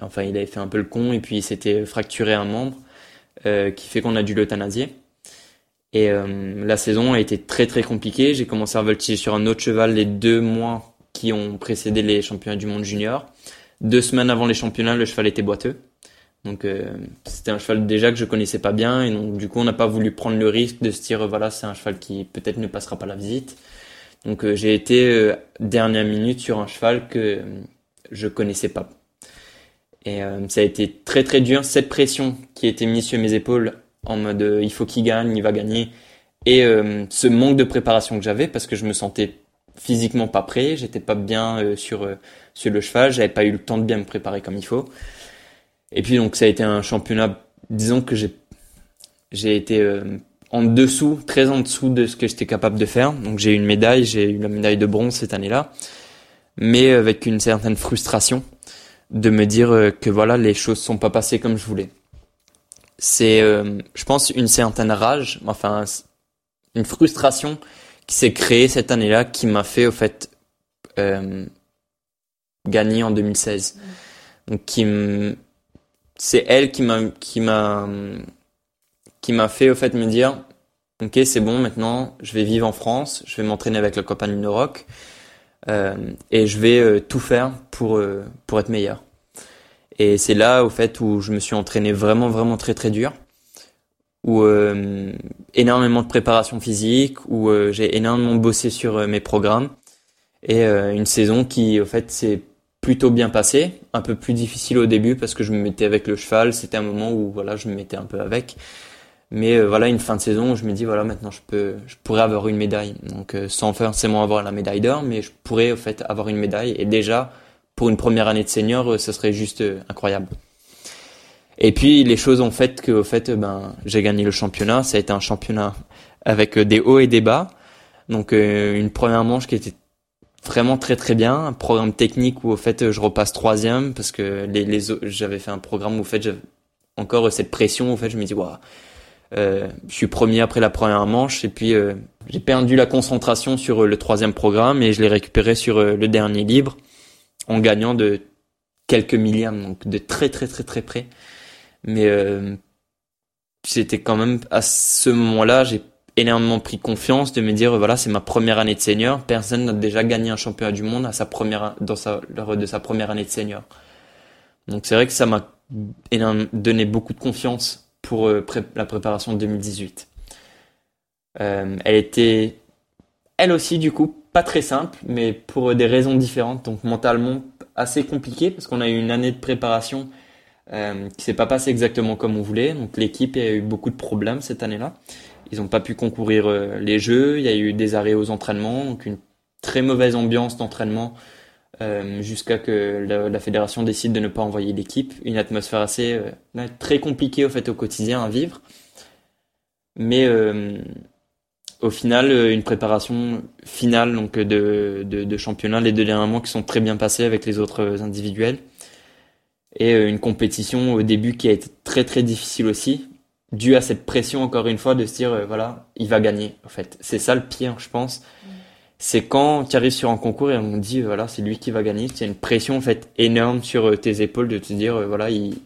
enfin il avait fait un peu le con et puis il s'était fracturé un membre, qui fait qu'on a dû l'euthanasier. Et la saison a été très très compliquée. J'ai commencé à voltiger sur un autre cheval les deux mois qui ont précédé les championnats du monde junior. Deux semaines avant les championnats, le cheval était boiteux. Donc c'était un cheval déjà que je connaissais pas bien et donc du coup on n'a pas voulu prendre le risque de se dire voilà c'est un cheval qui peut-être ne passera pas la visite. Donc euh, j'ai été euh, dernière minute sur un cheval que euh, je connaissais pas. Et ça a été très très dur, cette pression qui a été mise sur mes épaules en mode il faut qu'il gagne, il va gagner. Et ce manque de préparation que j'avais parce que je me sentais physiquement pas prêt, j'étais pas bien sur sur le cheval, j'avais pas eu le temps de bien me préparer comme il faut. Et puis donc ça a été un championnat, disons que j'ai j'ai été en dessous, très en dessous de ce que j'étais capable de faire. Donc j'ai eu une médaille, j'ai eu la médaille de bronze cette année-là, mais avec une certaine frustration de me dire euh, que voilà, les choses sont pas passées comme je voulais. C'est, euh, je pense, une certaine rage, enfin, une frustration qui s'est créée cette année-là, qui m'a fait au fait euh, gagner en 2016. Donc qui c'est elle qui m'a qui m'a qui m'a fait au fait me dire ok c'est bon maintenant je vais vivre en France je vais m'entraîner avec la compagnie de rock euh, et je vais euh, tout faire pour euh, pour être meilleur et c'est là au fait où je me suis entraîné vraiment vraiment très très dur où euh, énormément de préparation physique où j'ai énormément bossé sur mes programmes et une saison qui au fait s'est plutôt bien passée un peu plus difficile au début parce que je me mettais avec le cheval c'était un moment où voilà je me mettais un peu avec mais euh, voilà, une fin de saison où je me dis voilà maintenant je peux, je pourrais avoir une médaille. Donc euh, sans forcément avoir la médaille d'or, mais je pourrais au fait avoir une médaille. Et déjà pour une première année de senior, euh, ce serait juste incroyable. Et puis les choses ont fait que au fait ben j'ai gagné le championnat. Ça a été un championnat avec des hauts et des bas. Donc une première manche qui était vraiment très très bien, un programme technique où au fait je repasse troisième parce que les, les j'avais fait un programme où au fait j'avais encore cette pression au fait je me dis waouh euh, je suis premier après la première manche et puis euh, j'ai perdu la concentration sur euh, le troisième programme et je l'ai récupéré sur le dernier libre en gagnant de quelques millièmes, donc de très très très très près. Mais c'était quand même à ce moment-là, j'ai énormément pris confiance de me dire voilà c'est ma première année de senior, personne n'a déjà gagné un championnat du monde à sa première dans sa lors de sa première année de senior. Donc c'est vrai que ça m'a donné beaucoup de confiance pour euh, la préparation 2018. Euh, elle était, elle aussi, du coup, pas très simple, mais pour des raisons différentes, donc mentalement assez compliqué, parce qu'on a eu une année de préparation euh, qui s'est pas passée exactement comme on voulait. Donc l'équipe a eu beaucoup de problèmes cette année-là. Ils n'ont pas pu concourir euh, les jeux. Il y a eu des arrêts aux entraînements, donc une très mauvaise ambiance d'entraînement euh, jusqu'à que la, fédération décide de ne pas envoyer l'équipe. Une atmosphère assez euh, très compliquée au fait au quotidien à vivre. Mais euh, Au final, une préparation finale donc de, de, de championnat, les deux derniers mois qui sont très bien passés avec les autres individuels. Et euh, une compétition au début qui a été très très difficile aussi, dû à cette pression encore une fois de se dire euh, voilà, il va gagner en fait. C'est ça le pire, je pense. C'est quand tu arrives sur un concours et on dit voilà, c'est lui qui va gagner, a une pression en fait énorme sur tes épaules de te dire voilà, il,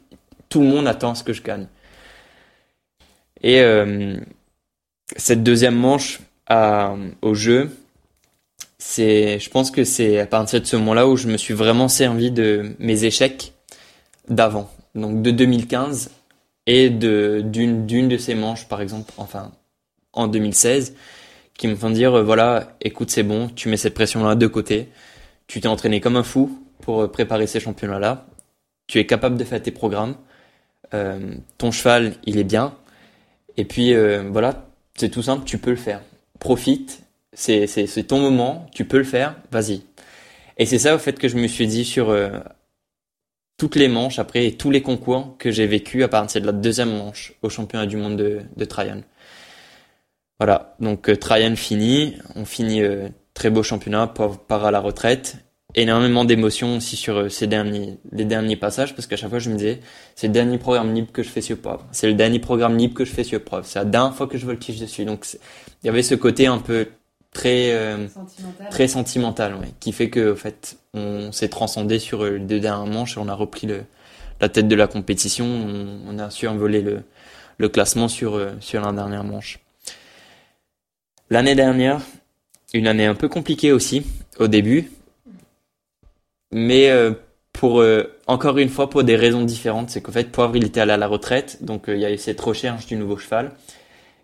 tout le monde attend ce que je gagne. Et euh, cette deuxième manche à, au jeu, c'est, je pense que c'est à partir de ce moment-là où je me suis vraiment servi de mes échecs d'avant, donc de 2015 et de d'une d'une de ces manches par exemple, enfin en 2016, qui me font dire euh, voilà, écoute c'est bon, tu mets cette pression-là de côté, tu t'es entraîné comme un fou pour préparer ces championnats-là, tu es capable de faire tes programmes, euh, ton cheval il est bien, et puis euh, voilà, c'est tout simple, tu peux le faire. Profite, c'est c'est ton moment, tu peux le faire, vas-y. Et c'est ça au fait que je me suis dit sur euh, toutes les manches après et tous les concours que j'ai vécu à partir de la deuxième manche au championnat du monde de, de Tryon. Voilà, donc euh, Tryon fini, on finit euh, très beau championnat, part à la retraite énormément d'émotions aussi sur euh, ces derniers, les derniers passages, parce qu'à chaque fois je me disais, c'est le dernier programme libre que je fais sur Prov. C'est le dernier programme libre que je fais sur Prov. C'est la dernière fois que je voltige dessus. Donc il y avait ce côté un peu très euh, sentimental. très sentimental, ouais, qui fait que en fait on s'est transcendé sur euh, les deux dernières manches et on a repris le, la tête de la compétition. On, on a su envoler le, le classement sur sur la dernière manche. L'année dernière, une année un peu compliquée aussi au début mais euh, pour euh, encore une fois pour des raisons différentes. C'est qu'en fait Poivre il était allé à la retraite, donc euh, il y avait cette recherche du nouveau cheval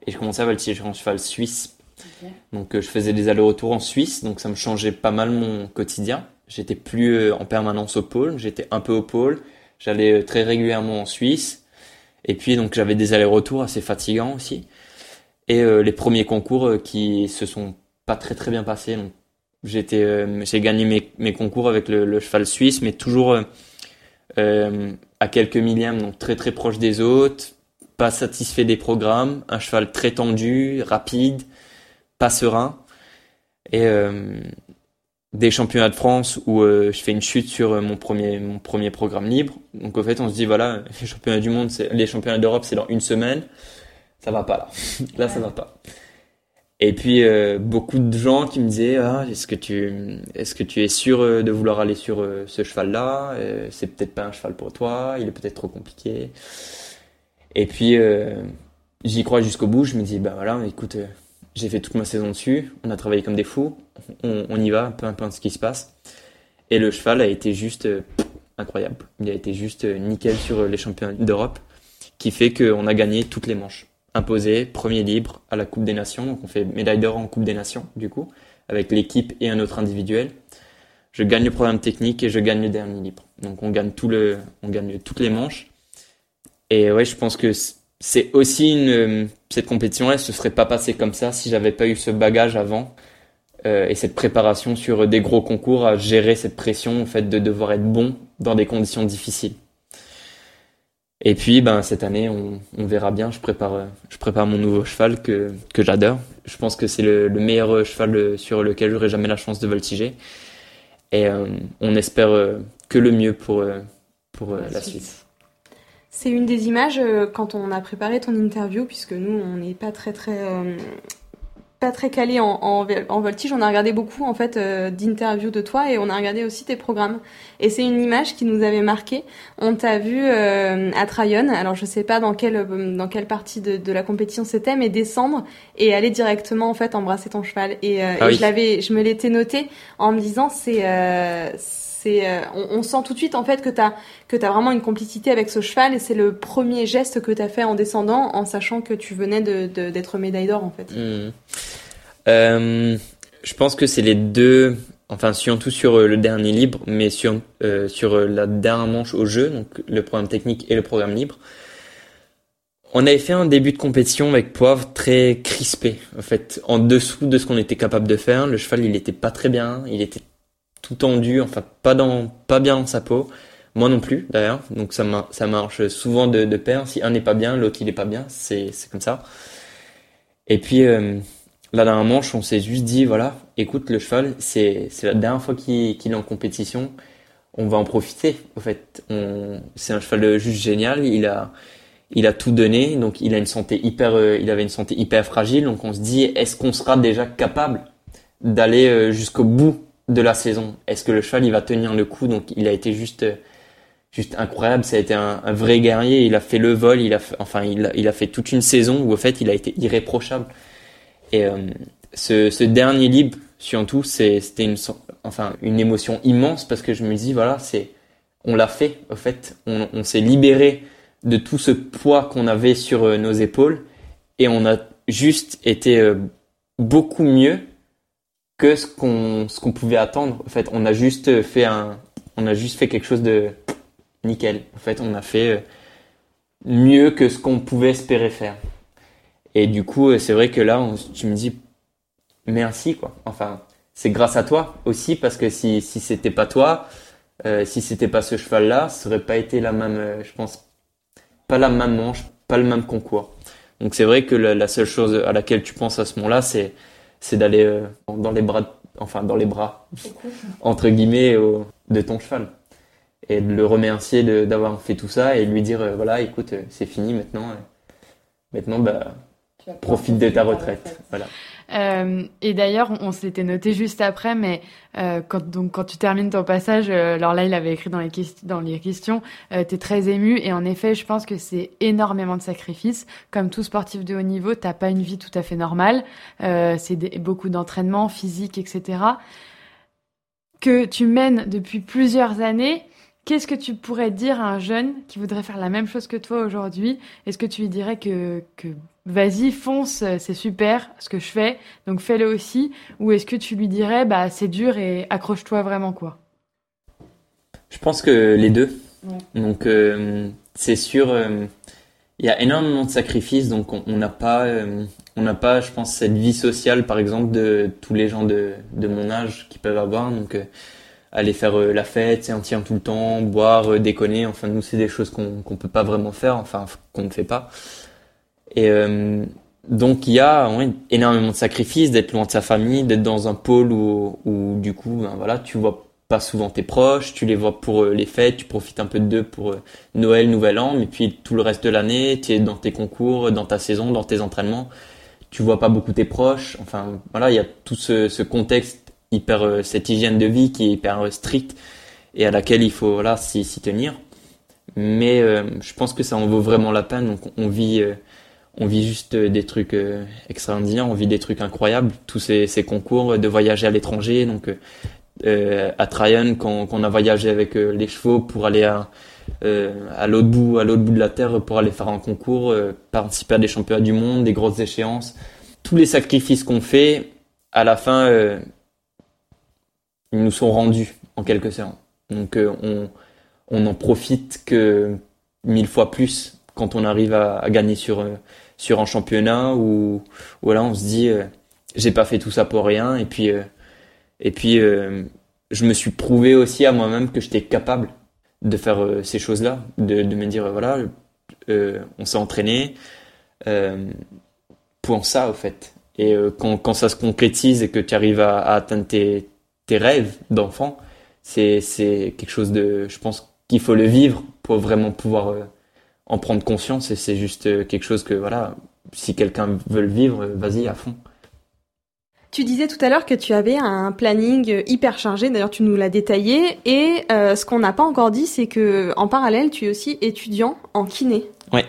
et je commençais à voltiger un cheval suisse. Donc je faisais des allers-retours en Suisse, donc ça me changeait pas mal mon quotidien. J'étais plus en permanence au pôle, j'étais un peu au pôle. J'allais très régulièrement en Suisse. Et puis donc j'avais des allers-retours assez fatigants aussi. Et les premiers concours qui se sont pas très très bien passés. Donc J'étais, euh, j'ai gagné mes, mes, concours avec le, cheval suisse, mais toujours euh, euh, à quelques millièmes, donc très très proche des autres, pas satisfait des programmes, un cheval très tendu, rapide, pas serein, et euh, des championnats de France où je fais une chute sur mon premier mon premier programme libre. Donc en fait, on se dit voilà, les championnats du monde, les championnats d'Europe, c'est dans une semaine, ça va pas là, là ça va pas. Et puis euh, beaucoup de gens qui me disaient ah, est-ce que tu est-ce que tu es sûr euh, de vouloir aller sur euh, ce cheval là c'est peut-être pas un cheval pour toi il est peut-être trop compliqué et puis j'y crois jusqu'au bout. Je me dis bah voilà écoute j'ai fait toute ma saison dessus on a travaillé comme des fous on, y va peu importe ce qui se passe et le cheval a été juste incroyable il a été juste nickel sur les championnats d'Europe qui fait qu'on a gagné toutes les manches imposé, premier libre à la Coupe des Nations. Donc on fait médaille d'or en Coupe des Nations, du coup, avec l'équipe et un autre individuel. Je gagne le programme technique et je gagne le dernier libre. Donc on gagne tout le, on gagne toutes les manches. Et ouais, je pense que c'est aussi une, cette compétition-là, elle se serait pas passée comme ça si j'avais pas eu ce bagage avant. Euh, et cette préparation sur des gros concours à gérer cette pression, en fait, de devoir être bon dans des conditions difficiles. Et puis, ben, cette année, on, on, verra bien. Je prépare, je prépare mon nouveau cheval que, que j'adore. Je pense que c'est le, le, meilleur cheval sur lequel j'aurai jamais la chance de voltiger. Et euh, on espère euh, que le mieux pour, euh, pour la suite. C'est une des images quand on a préparé ton interview, puisque nous, on n'est pas très très pas très calé en, en, en, voltige. On a regardé beaucoup en fait euh, d'interviews de toi et on a regardé aussi tes programmes. Et c'est une image qui nous avait marqué. On t'a vu euh, à Tryon. Alors je sais pas dans quelle euh, dans quelle partie de, de la compétition c'était, mais descendre et aller directement en fait embrasser ton cheval. Et, euh, ah et je l'avais, je me l'étais noté en me disant c'est euh, on, sent tout de suite en fait que tu as que vraiment une complicité avec ce cheval et c'est le premier geste que tu as fait en descendant en sachant que tu venais d'être médaille d'or en fait. Mmh. Euh, je pense que c'est les deux enfin surtout sur euh, le dernier libre mais sur sur la dernière manche au jeu donc le programme technique et le programme libre. On avait fait un début de compétition avec Poivre très crispé, en fait, en dessous de ce qu'on était capable de faire. Le cheval, il était pas très bien, il était tout tendu, enfin pas dans, pas bien dans sa peau. Moi non plus d'ailleurs, donc ça, ça marche souvent de, pair. Si un n'est pas bien, l'autre il est pas bien, c'est comme ça. Et puis euh, la dernière manche, on s'est juste dit, voilà, écoute, le cheval, c'est, la dernière fois qu'il, est en compétition. On va en profiter. En fait, c'est un cheval juste génial. Il a, il a tout donné. Donc, il a une santé hyper, euh, il avait une santé hyper fragile. Donc, on se dit, est-ce qu'on sera déjà capable d'aller euh, jusqu'au bout de la saison? Est-ce que le cheval, il va tenir le coup? Donc, il a été juste, juste incroyable. Ça a été un, vrai guerrier. Il a fait le vol. Il a, fait, enfin, il a, il a fait toute une saison où, en fait, il a été irréprochable. Et euh, ce, dernier libre, surtout, c'était une, enfin, une émotion immense parce que je me dis, voilà, c'est, on l'a fait, au fait. On, on s'est libéré de tout ce poids qu'on avait sur euh, nos épaules et on a juste été euh, beaucoup mieux que ce qu'on ce qu'on pouvait attendre. En fait, on a juste fait un on a juste fait quelque chose de nickel. En fait, on a fait mieux que ce qu'on pouvait espérer faire. Et du coup, c'est vrai que là, tu me dis merci quoi. Enfin, c'est grâce à toi aussi parce que si si c'était pas toi, euh, si c'était pas ce cheval là, ça aurait pas été la même, euh, je pense, pas la même manche, pas le même concours. Donc c'est vrai que la, la, seule chose à laquelle tu penses à ce moment-là, c'est c'est d'aller euh, dans les bras, enfin dans les bras entre guillemets au, de ton cheval et de le remercier d'avoir fait tout ça et de lui dire euh, voilà écoute euh, c'est fini maintenant maintenant bah profite de ta retraite. retraite. Voilà. Euh, et d'ailleurs, on, s'était noté juste après, mais euh, quand, donc, quand tu termines ton passage, euh, alors là, il avait écrit dans les, dans les questions, euh, tu es très ému. Et en effet, je pense que c'est énormément de sacrifices. Comme tout sportif de haut niveau, t'as pas une vie tout à fait normale. Euh, c'est beaucoup d'entraînement physique, etc. Que tu mènes depuis plusieurs années. Qu'est-ce que tu pourrais dire à un jeune qui voudrait faire la même chose que toi aujourd'hui? Est-ce que tu lui dirais que, que vas-y, fonce, c'est super ce que je fais, donc fais-le aussi Ou est-ce que tu lui dirais, bah c'est dur et accroche-toi vraiment quoi Je pense que les deux. Ouais. Donc euh, c'est sûr, euh, il y a énormément de sacrifices, donc on n'a pas, euh, on n'a pas, je pense, cette vie sociale par exemple de tous les gens de, de mon âge qui peuvent avoir. Donc aller faire euh, la fête, c'est un tient tout le temps, boire, euh, déconner. Enfin, nous, c'est des choses qu'on qu'on peut pas vraiment faire, enfin, qu'on ne fait pas. Et euh, donc, il y a énormément de sacrifices, d'être loin de sa famille, d'être dans un pôle où, où du coup, ben, voilà, tu vois pas souvent tes proches, tu les vois pour les fêtes, tu profites un peu d'eux pour Noël, Nouvel An, mais puis tout le reste de l'année, tu es dans tes concours, dans ta saison, dans tes entraînements, tu vois pas beaucoup tes proches. Enfin, voilà, il y a tout ce, contexte hyper euh, cette hygiène de vie qui est hyper euh, stricte et à laquelle il faut voilà s'y tenir. Mais euh, je pense que ça en vaut vraiment la peine. Donc on vit euh, on vit juste des trucs euh, extraordinaires, on vit des trucs incroyables, tous ces, concours, de voyager à l'étranger. Donc à Tryon, quand, on a voyagé avec les chevaux pour aller à l'autre bout à l'autre bout de la terre pour aller faire un concours, participer à des championnats du monde, des grosses échéances, tous les sacrifices qu'on fait, à la fin ils nous sont rendus en quelque sorte. Donc euh, on, on en profite que mille fois plus quand on arrive à, gagner sur euh, sur un championnat voilà on se dit euh, j'ai pas fait tout ça pour rien et puis euh, et puis euh, je me suis prouvé aussi à moi-même que j'étais capable de faire ces choses-là de, de me dire voilà on s'est entraîné pour ça au fait. Et quand, quand ça se concrétise et que tu arrives à, atteindre tes, tes rêves d'enfant, c'est quelque chose de, je pense qu'il faut le vivre pour vraiment pouvoir en prendre conscience et c'est juste euh, quelque chose que voilà, si quelqu'un veut le vivre, vas-y à fond. Tu disais tout à l'heure que tu avais un planning hyper chargé, d'ailleurs tu nous l'as détaillé, et euh, ce qu'on n'a pas encore dit, c'est que en parallèle, tu es aussi étudiant en kiné. Ouais.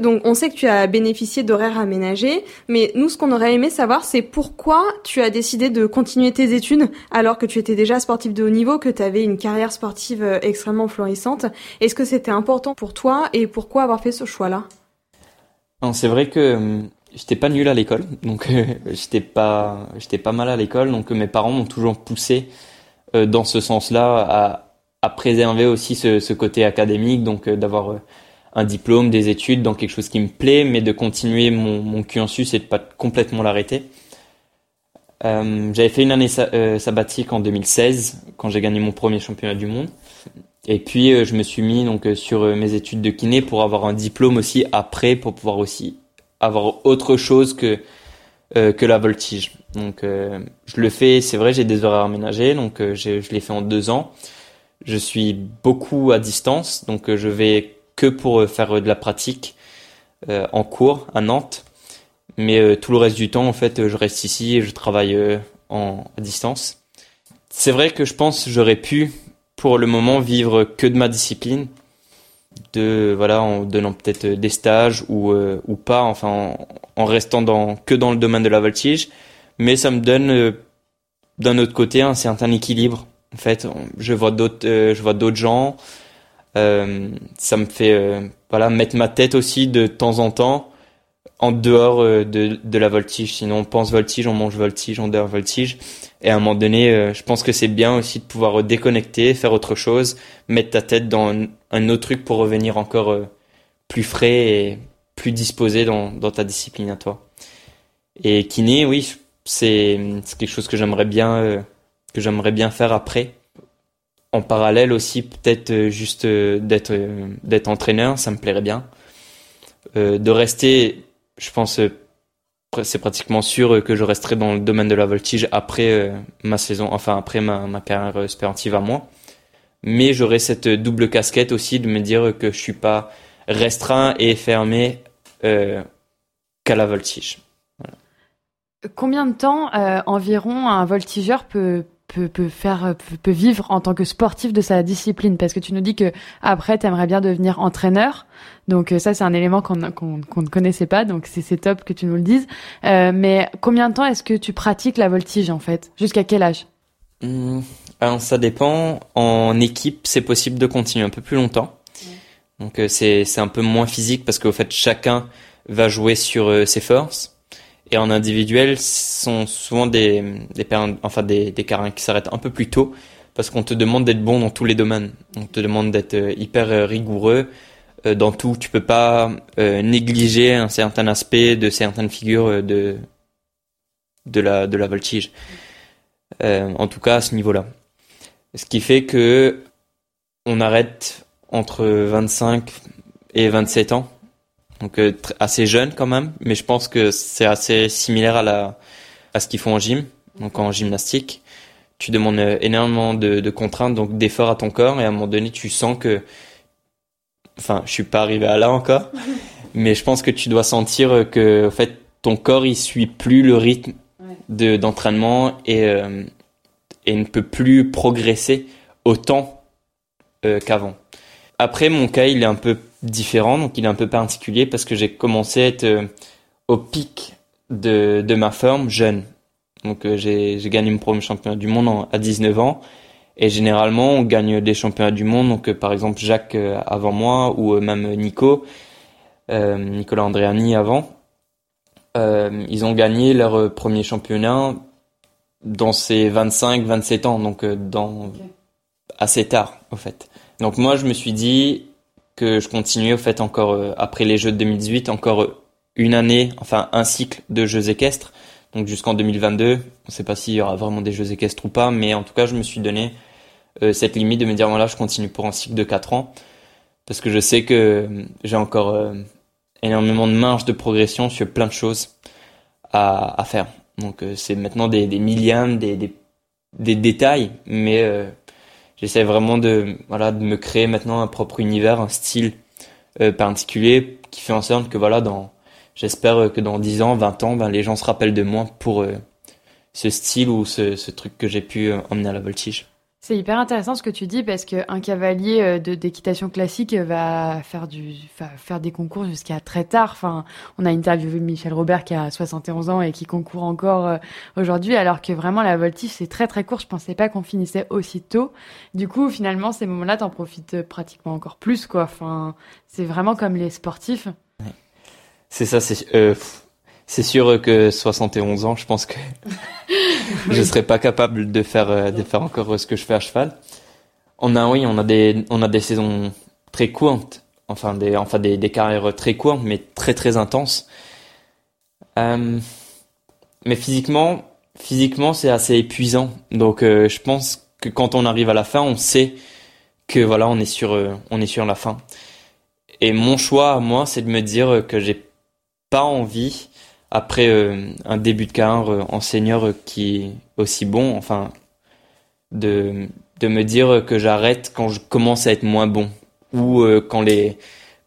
Donc on sait que tu as bénéficié d'horaires aménagés, mais nous ce qu'on aurait aimé savoir c'est pourquoi tu as décidé de continuer tes études alors que tu étais déjà sportif de haut niveau, que tu avais une carrière sportive euh, extrêmement florissante. Est-ce que c'était important pour toi et pourquoi avoir fait ce choix-là? C'est vrai que euh, j'étais pas nul à l'école, donc euh, j'étais pas j'étais pas mal à l'école, donc mes parents m'ont toujours poussé euh, dans ce sens-là à, préserver aussi ce, côté académique, donc euh, d'avoir un diplôme, des études dans quelque chose qui me plaît, mais de continuer mon, cursus et de pas complètement l'arrêter. Euh, j'avais fait une année euh, sabbatique en 2016 quand j'ai gagné mon premier championnat du monde. Et puis euh, je me suis mis donc sur mes études de kiné pour avoir un diplôme aussi après pour pouvoir aussi avoir autre chose que que la voltige. Donc je le fais, c'est vrai, j'ai des horaires aménagés, donc je l'ai fait en deux ans. Je suis beaucoup à distance, donc je vais que pour faire de la pratique en cours à Nantes. Mais tout le reste du temps, en fait, je reste ici et je travaille en à distance. C'est vrai que je pense j'aurais pu pour le moment vivre que de ma discipline, de voilà en donnant peut-être des stages ou euh, ou pas, enfin en, restant dans que dans le domaine de la voltige, mais ça me donne euh, d'un autre côté un certain équilibre. En fait, je vois d'autres euh, je vois d'autres gens, ça me fait voilà mettre ma tête aussi de temps en temps en dehors euh, de, la voltige. Sinon, on pense voltige, on mange voltige, on dort voltige. Et à un moment donné, euh, je pense que c'est bien aussi de pouvoir déconnecter, faire autre chose, mettre ta tête dans un, autre truc pour revenir encore euh, plus frais et plus disposé dans, dans ta discipline à toi. Et kiné, oui, c'est quelque chose que j'aimerais bien que j'aimerais bien faire après. En parallèle aussi, peut-être juste d'être d'être entraîneur, ça me plairait bien. de rester je pense euh, c'est pratiquement sûr euh, que je resterai dans le domaine de la voltige après euh, ma saison, enfin après ma, ma carrière sportive à moi. Mais j'aurai cette double casquette aussi de me dire que je suis pas restreint et fermé euh, qu'à la voltige. Combien de temps euh, environ un voltigeur peut peut, peut faire peut, vivre en tant que sportif de sa discipline. Parce que tu nous dis que après tu aimerais bien devenir entraîneur. Donc euh, ça c'est un élément qu'on qu'on qu'on ne connaissait pas. Donc c'est top que tu nous le dises. Euh, mais combien de temps est-ce que tu pratiques la voltige en fait? Jusqu'à quel âge? Mmh, alors ça dépend. En équipe c'est possible de continuer un peu plus longtemps. Donc euh, c'est c'est un peu moins physique parce qu'au fait chacun va jouer sur euh, ses forces et en individuel, sont souvent des, des, enfin des, des carins qui s'arrêtent un peu plus tôt parce qu'on te demande d'être bon dans tous les domaines. On te demande d'être euh, hyper euh, rigoureux euh, dans tout. Tu peux pas négliger un certain aspect de certaines figures de de la de la voltige. en tout cas à ce niveau-là. Ce qui fait que on arrête entre 25 et 27 ans donc euh, assez jeune quand même, mais je pense que c'est assez similaire à la à ce qu'ils font en gym, donc en gymnastique. Tu demandes euh, énormément de, de contraintes, donc d'efforts à ton corps, et à un moment donné, tu sens que, enfin, je suis pas arrivé à là encore, mais je pense que tu dois sentir que, en fait, ton corps il suit plus le rythme de d'entraînement et euh, et ne peut plus progresser autant euh, qu'avant. Après, mon cas, il est un peu différent, donc il est un peu particulier parce que j'ai commencé à être euh, au pic de, de ma forme jeune. Donc euh, j'ai gagné mon premier championnat du monde à 19 ans. Et généralement, on gagne des championnats du monde. Donc, euh, par exemple, Jacques avant moi ou même Nico, Nicolas Andréani avant, ils ont gagné leur premier championnat dans ces 25-27 ans, donc dans assez tard, au fait. Donc moi, je me suis dit, que je continuais au fait encore euh, après les Jeux de 2018 encore une année, enfin un cycle de Jeux équestres, donc jusqu'en 2022. On ne sait pas s'il y aura vraiment des Jeux équestres ou pas, mais en tout cas je me suis donné euh, cette limite de me dire voilà je continue pour un cycle de 4 ans parce que je sais que euh, j'ai encore énormément de marge de progression sur plein de choses à, à faire. Donc c'est maintenant des, des millièmes, des, des, des détails, mais j'essaie vraiment de voilà de me créer maintenant un propre univers, un style euh, particulier qui fait en sorte que voilà dans j'espère que dans 10 ans, 20 ans, ben, les gens se rappellent de moi pour euh, ce style ou ce, truc que j'ai pu euh, emmener à la voltige. C'est hyper intéressant ce que tu dis parce qu'un cavalier euh, d'équitation classique va faire du faire des concours jusqu'à très tard. Enfin, on a interviewé Michel Robert qui a 71 ans et qui concourt encore euh, aujourd'hui, alors que vraiment la voltige c'est très très court. Je pensais pas qu'on finissait aussi tôt. Du coup, finalement, ces moments-là, t'en profites pratiquement encore plus, quoi. Enfin, c'est vraiment comme les sportifs. C'est ça, c'est euh, c'est sûr que 71 ans, je pense que je serais pas capable de faire euh, de faire encore ce que je fais à cheval. On a oui, on a des on a des saisons très courtes, enfin des enfin des, des carrières très courtes mais très très intenses. Euh, mais physiquement, physiquement c'est assez épuisant. Donc euh, je pense que quand on arrive à la fin, on sait que voilà, on est sur euh, on est sur la fin. Et mon choix à moi, c'est de me dire que j'ai pas envie après un début de carrière en senior qui est aussi bon, enfin, de, de me dire que j'arrête quand je commence à être moins bon ou quand les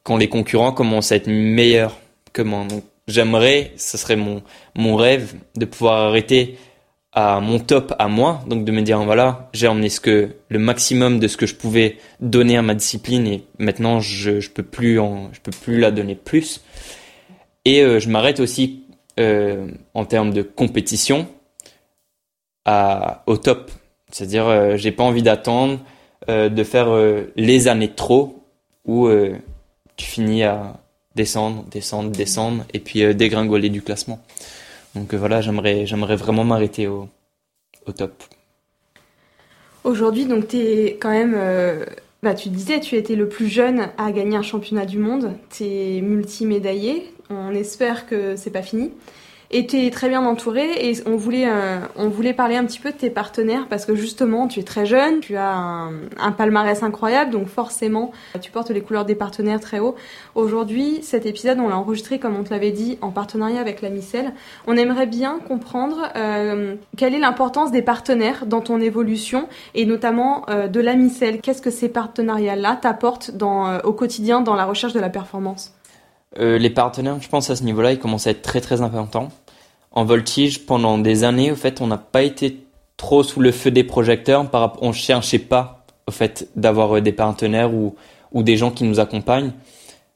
quand les concurrents commencent à être meilleurs que moi. Donc, j'aimerais, ce serait mon, mon rêve de pouvoir arrêter à mon top à moi, donc de me dire voilà, j'ai emmené ce que le maximum de ce que je pouvais donner à ma discipline et maintenant je je peux plus peux plus la donner plus. Et euh, je m'arrête aussi euh, en termes de compétition au top, c'est-à-dire euh, j'ai pas envie d'attendre euh, de faire euh, les années trop où tu finis à descendre, descendre, descendre, et puis dégringoler du classement. Donc voilà, j'aimerais, j'aimerais vraiment m'arrêter au, top. Aujourd'hui, donc tu es quand même, bah, tu disais, tu étais le plus jeune à gagner un championnat du monde, tu es multimédaillé, on espère que c'est pas fini et tu es très bien entouré et on voulait, euh, on voulait parler un petit peu de tes partenaires parce que justement tu es très jeune, tu as un, un, palmarès incroyable donc forcément tu portes les couleurs des partenaires très haut. Aujourd'hui cet épisode on l'a enregistré comme on te l'avait dit en partenariat avec la Micelle. On aimerait bien comprendre euh, quelle est l'importance des partenaires dans ton évolution et notamment euh, de la Micelle. Qu'est-ce que ces partenariats-là t'apportent euh, au quotidien dans la recherche de la performance? Les partenaires, je pense à ce niveau-là, ils commencent à être très très importants en voltige pendant des années. Au fait, on n'a pas été trop sous le feu des projecteurs. Par, on cherchait pas au fait d'avoir euh, des partenaires ou, des gens qui nous accompagnent,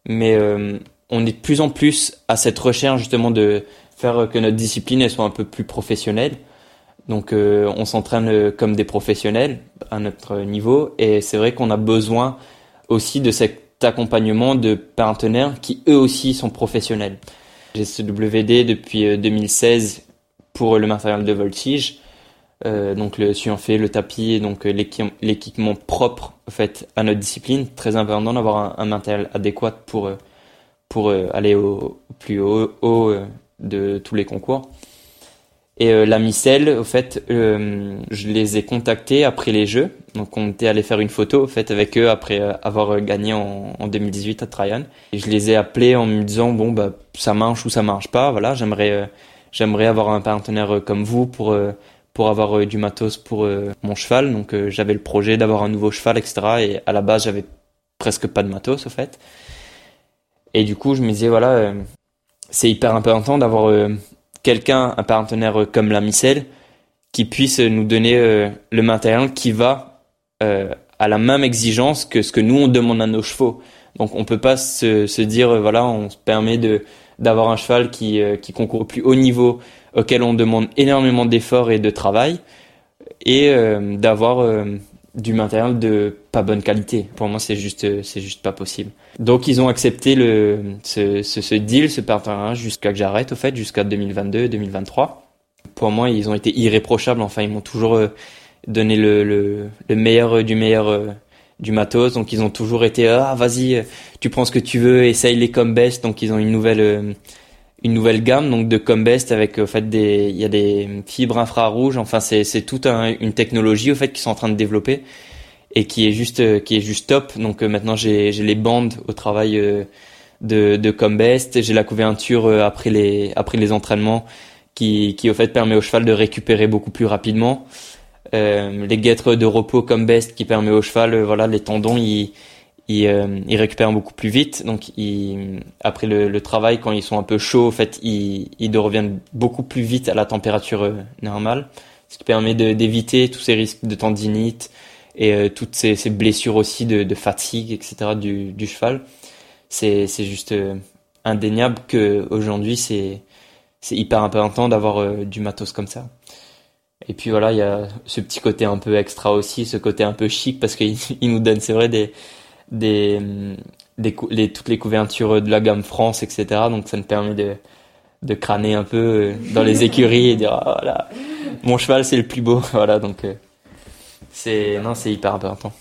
mais euh, on est de plus en plus à cette recherche justement de faire que notre discipline soit un peu plus professionnelle. Donc euh, on s'entraîne euh, comme des professionnels à notre niveau et c'est vrai qu'on a besoin aussi de cet accompagnement de partenaires qui eux aussi sont professionnels. J'ai CWD depuis 2016 euh, pour le matériel de voltige. Euh, donc le fait le tapis, donc euh, l'équipement propre en fait à notre discipline. Très important d'avoir un, matériel adéquat pour euh, pour aller au, plus haut, haut de tous les concours. Et euh, la Micelle, au fait, euh, je les ai contactés après les Jeux. Donc on était allé faire une photo, au fait, avec eux après euh, avoir gagné en, en 2018 à Tryon. Et je les ai appelés en me disant bon bah ça marche ou ça marche pas. Voilà, j'aimerais j'aimerais avoir un partenaire comme vous pour pour avoir du matos pour mon cheval. Donc j'avais le projet d'avoir un nouveau cheval, etc. Et à la base j'avais presque pas de matos, au fait. Et du coup je me disais voilà, c'est hyper important d'avoir quelqu'un, un partenaire comme la Micelle, qui puisse nous donner euh, le matériel qui va euh, à la même exigence que ce que nous on demande à nos chevaux. Donc on peut pas se, se dire euh, voilà on se permet de d'avoir un cheval qui qui concourt au plus haut niveau auquel on demande énormément d'efforts et de travail et d'avoir du matériel de pas bonne qualité. Pour moi, c'est juste, c'est juste pas possible. Donc, ils ont accepté le, ce, ce, ce deal, ce partenariat jusqu'à que j'arrête, au fait, jusqu'à 2022, 2023. Pour moi, ils ont été irréprochables. Enfin, ils m'ont toujours euh, donné le, le, le, meilleur du meilleur euh, du matos. Donc, ils ont toujours été, ah, vas-y, tu prends ce que tu veux, essaye les comme best. Donc, ils ont une nouvelle, euh, une nouvelle gamme donc de Combest avec au fait des il y a des fibres infrarouges. Enfin c'est c'est toute un, une technologie au fait qu'ils sont en train de développer et qui est juste qui est juste top. Donc euh, maintenant j'ai j'ai les bandes au travail euh, de de Combest. J'ai la couverture euh, après les après les entraînements qui qui au fait permet au cheval de récupérer beaucoup plus rapidement. Les guêtres de repos Combest qui permet au cheval voilà les tendons ils ils, euh, récupèrent beaucoup plus vite. Donc, après le, travail, quand ils sont un peu chauds, en fait, ils, ils reviennent beaucoup plus vite à la température euh, normale, ce qui permet d'éviter tous ces risques de tendinite et euh, toutes ces, blessures aussi de, fatigue, etc. du, cheval. C'est juste indéniable que aujourd'hui c'est hyper important d'avoir du matos comme ça. Et puis voilà, il y a ce petit côté un peu extra aussi, ce côté un peu chic parce qu'il nous donne, c'est vrai, des, des, des les, toutes les couvertures de la gamme France, etc. Donc ça me permet de, de crâner un peu euh, dans les écuries et dire ah, voilà, mon cheval c'est le plus beau. Voilà, donc euh, c'est non, c'est hyper important.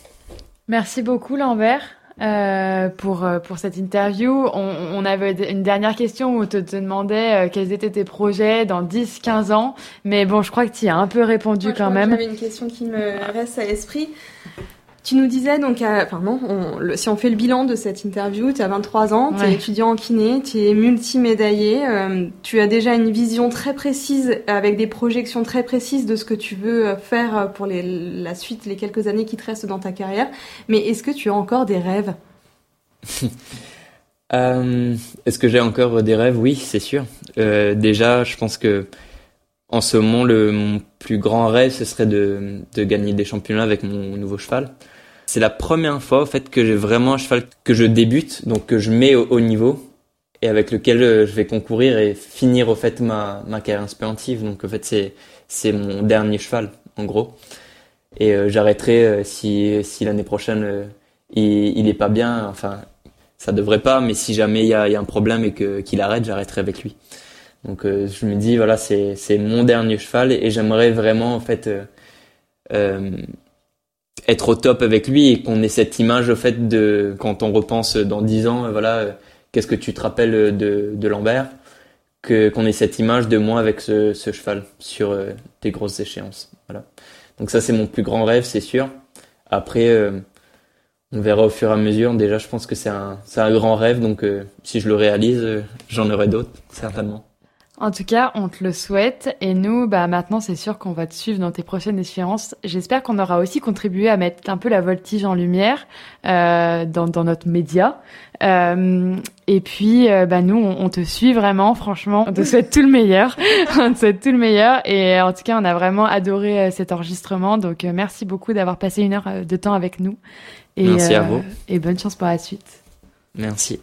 Merci beaucoup Lambert. Euh, pour, pour cette interview. On, on, avait une dernière question où on te, te demandait euh, quels étaient tes projets dans 10-15 ans. Mais bon, je crois que tu y as un peu répondu Moi, quand même. J'avais une question qui me reste à l'esprit. Tu nous disais donc, enfin non, si on fait le bilan de cette interview, tu as 23 ans, tu es étudiant en kiné, tu es multimédaillé, euh, tu as déjà une vision très précise avec des projections très précises de ce que tu veux faire pour les, la suite, les quelques années qui te restent dans ta carrière. Mais est-ce que tu as encore des rêves? Euh, Est-ce que j'ai encore des rêves? Oui, c'est sûr. Euh, déjà, je pense que en ce moment, le, mon plus grand rêve, ce serait de, de gagner des championnats avec mon nouveau cheval. C'est la première fois, au fait, que j'ai vraiment un cheval que je débute, donc que je mets au haut niveau et avec lequel euh, je vais concourir et finir, au fait, ma, ma carrière sportive. Donc, en fait, c'est, c'est mon dernier cheval, en gros. Et euh, j'arrêterai euh, si, si l'année prochaine, il, il est pas bien. Enfin, ça devrait pas, mais si jamais il y a, y a un problème et que, qu'il arrête, j'arrêterai avec lui. Donc, je me dis, voilà, c'est, c'est mon dernier cheval et, j'aimerais vraiment, en fait, euh, être au top avec lui et qu'on ait cette image au fait de quand on repense dans dix ans, voilà, qu'est-ce que tu te rappelles de, de Lambert, que qu'on ait cette image de moi avec ce, ce cheval sur euh, des grosses échéances. Voilà. Donc ça c'est mon plus grand rêve, c'est sûr. Après, euh, on verra au fur et à mesure. Déjà, je pense que c'est un c'est un grand rêve, donc euh, si je le réalise, j'en aurai d'autres certainement. En tout cas, on te le souhaite. Et nous, bah, maintenant, c'est sûr qu'on va te suivre dans tes prochaines échéances. J'espère qu'on aura aussi contribué à mettre un peu la voltige en lumière euh, dans, dans, notre média. Euh, et puis, euh, bah, nous, on, te suit vraiment, franchement. On te souhaite tout le meilleur. on te souhaite tout le meilleur. Et en tout cas, on a vraiment adoré euh, cet enregistrement. Donc, euh, merci beaucoup d'avoir passé une heure de temps avec nous. Et, merci à vous. Et bonne chance pour la suite. Merci.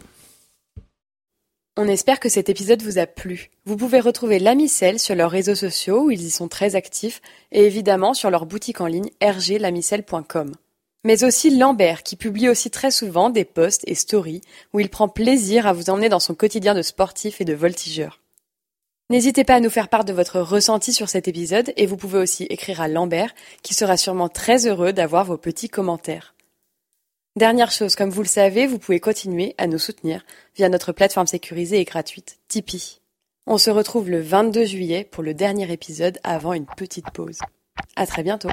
On espère que cet épisode vous a plu. Vous pouvez retrouver l'Amicelle sur leurs réseaux sociaux où ils y sont très actifs et évidemment sur leur boutique en ligne rglamicelle.com. Mais aussi Lambert qui publie aussi très souvent des posts et stories où il prend plaisir à vous emmener dans son quotidien de sportif et de voltigeur. N'hésitez pas à nous faire part de votre ressenti sur cet épisode et vous pouvez aussi écrire à Lambert qui sera sûrement très heureux d'avoir vos petits commentaires. Dernière chose, comme vous le savez, vous pouvez continuer à nous soutenir via notre plateforme sécurisée et gratuite Tipeee. On se retrouve le 22 juillet pour le dernier épisode avant une petite pause. À très bientôt.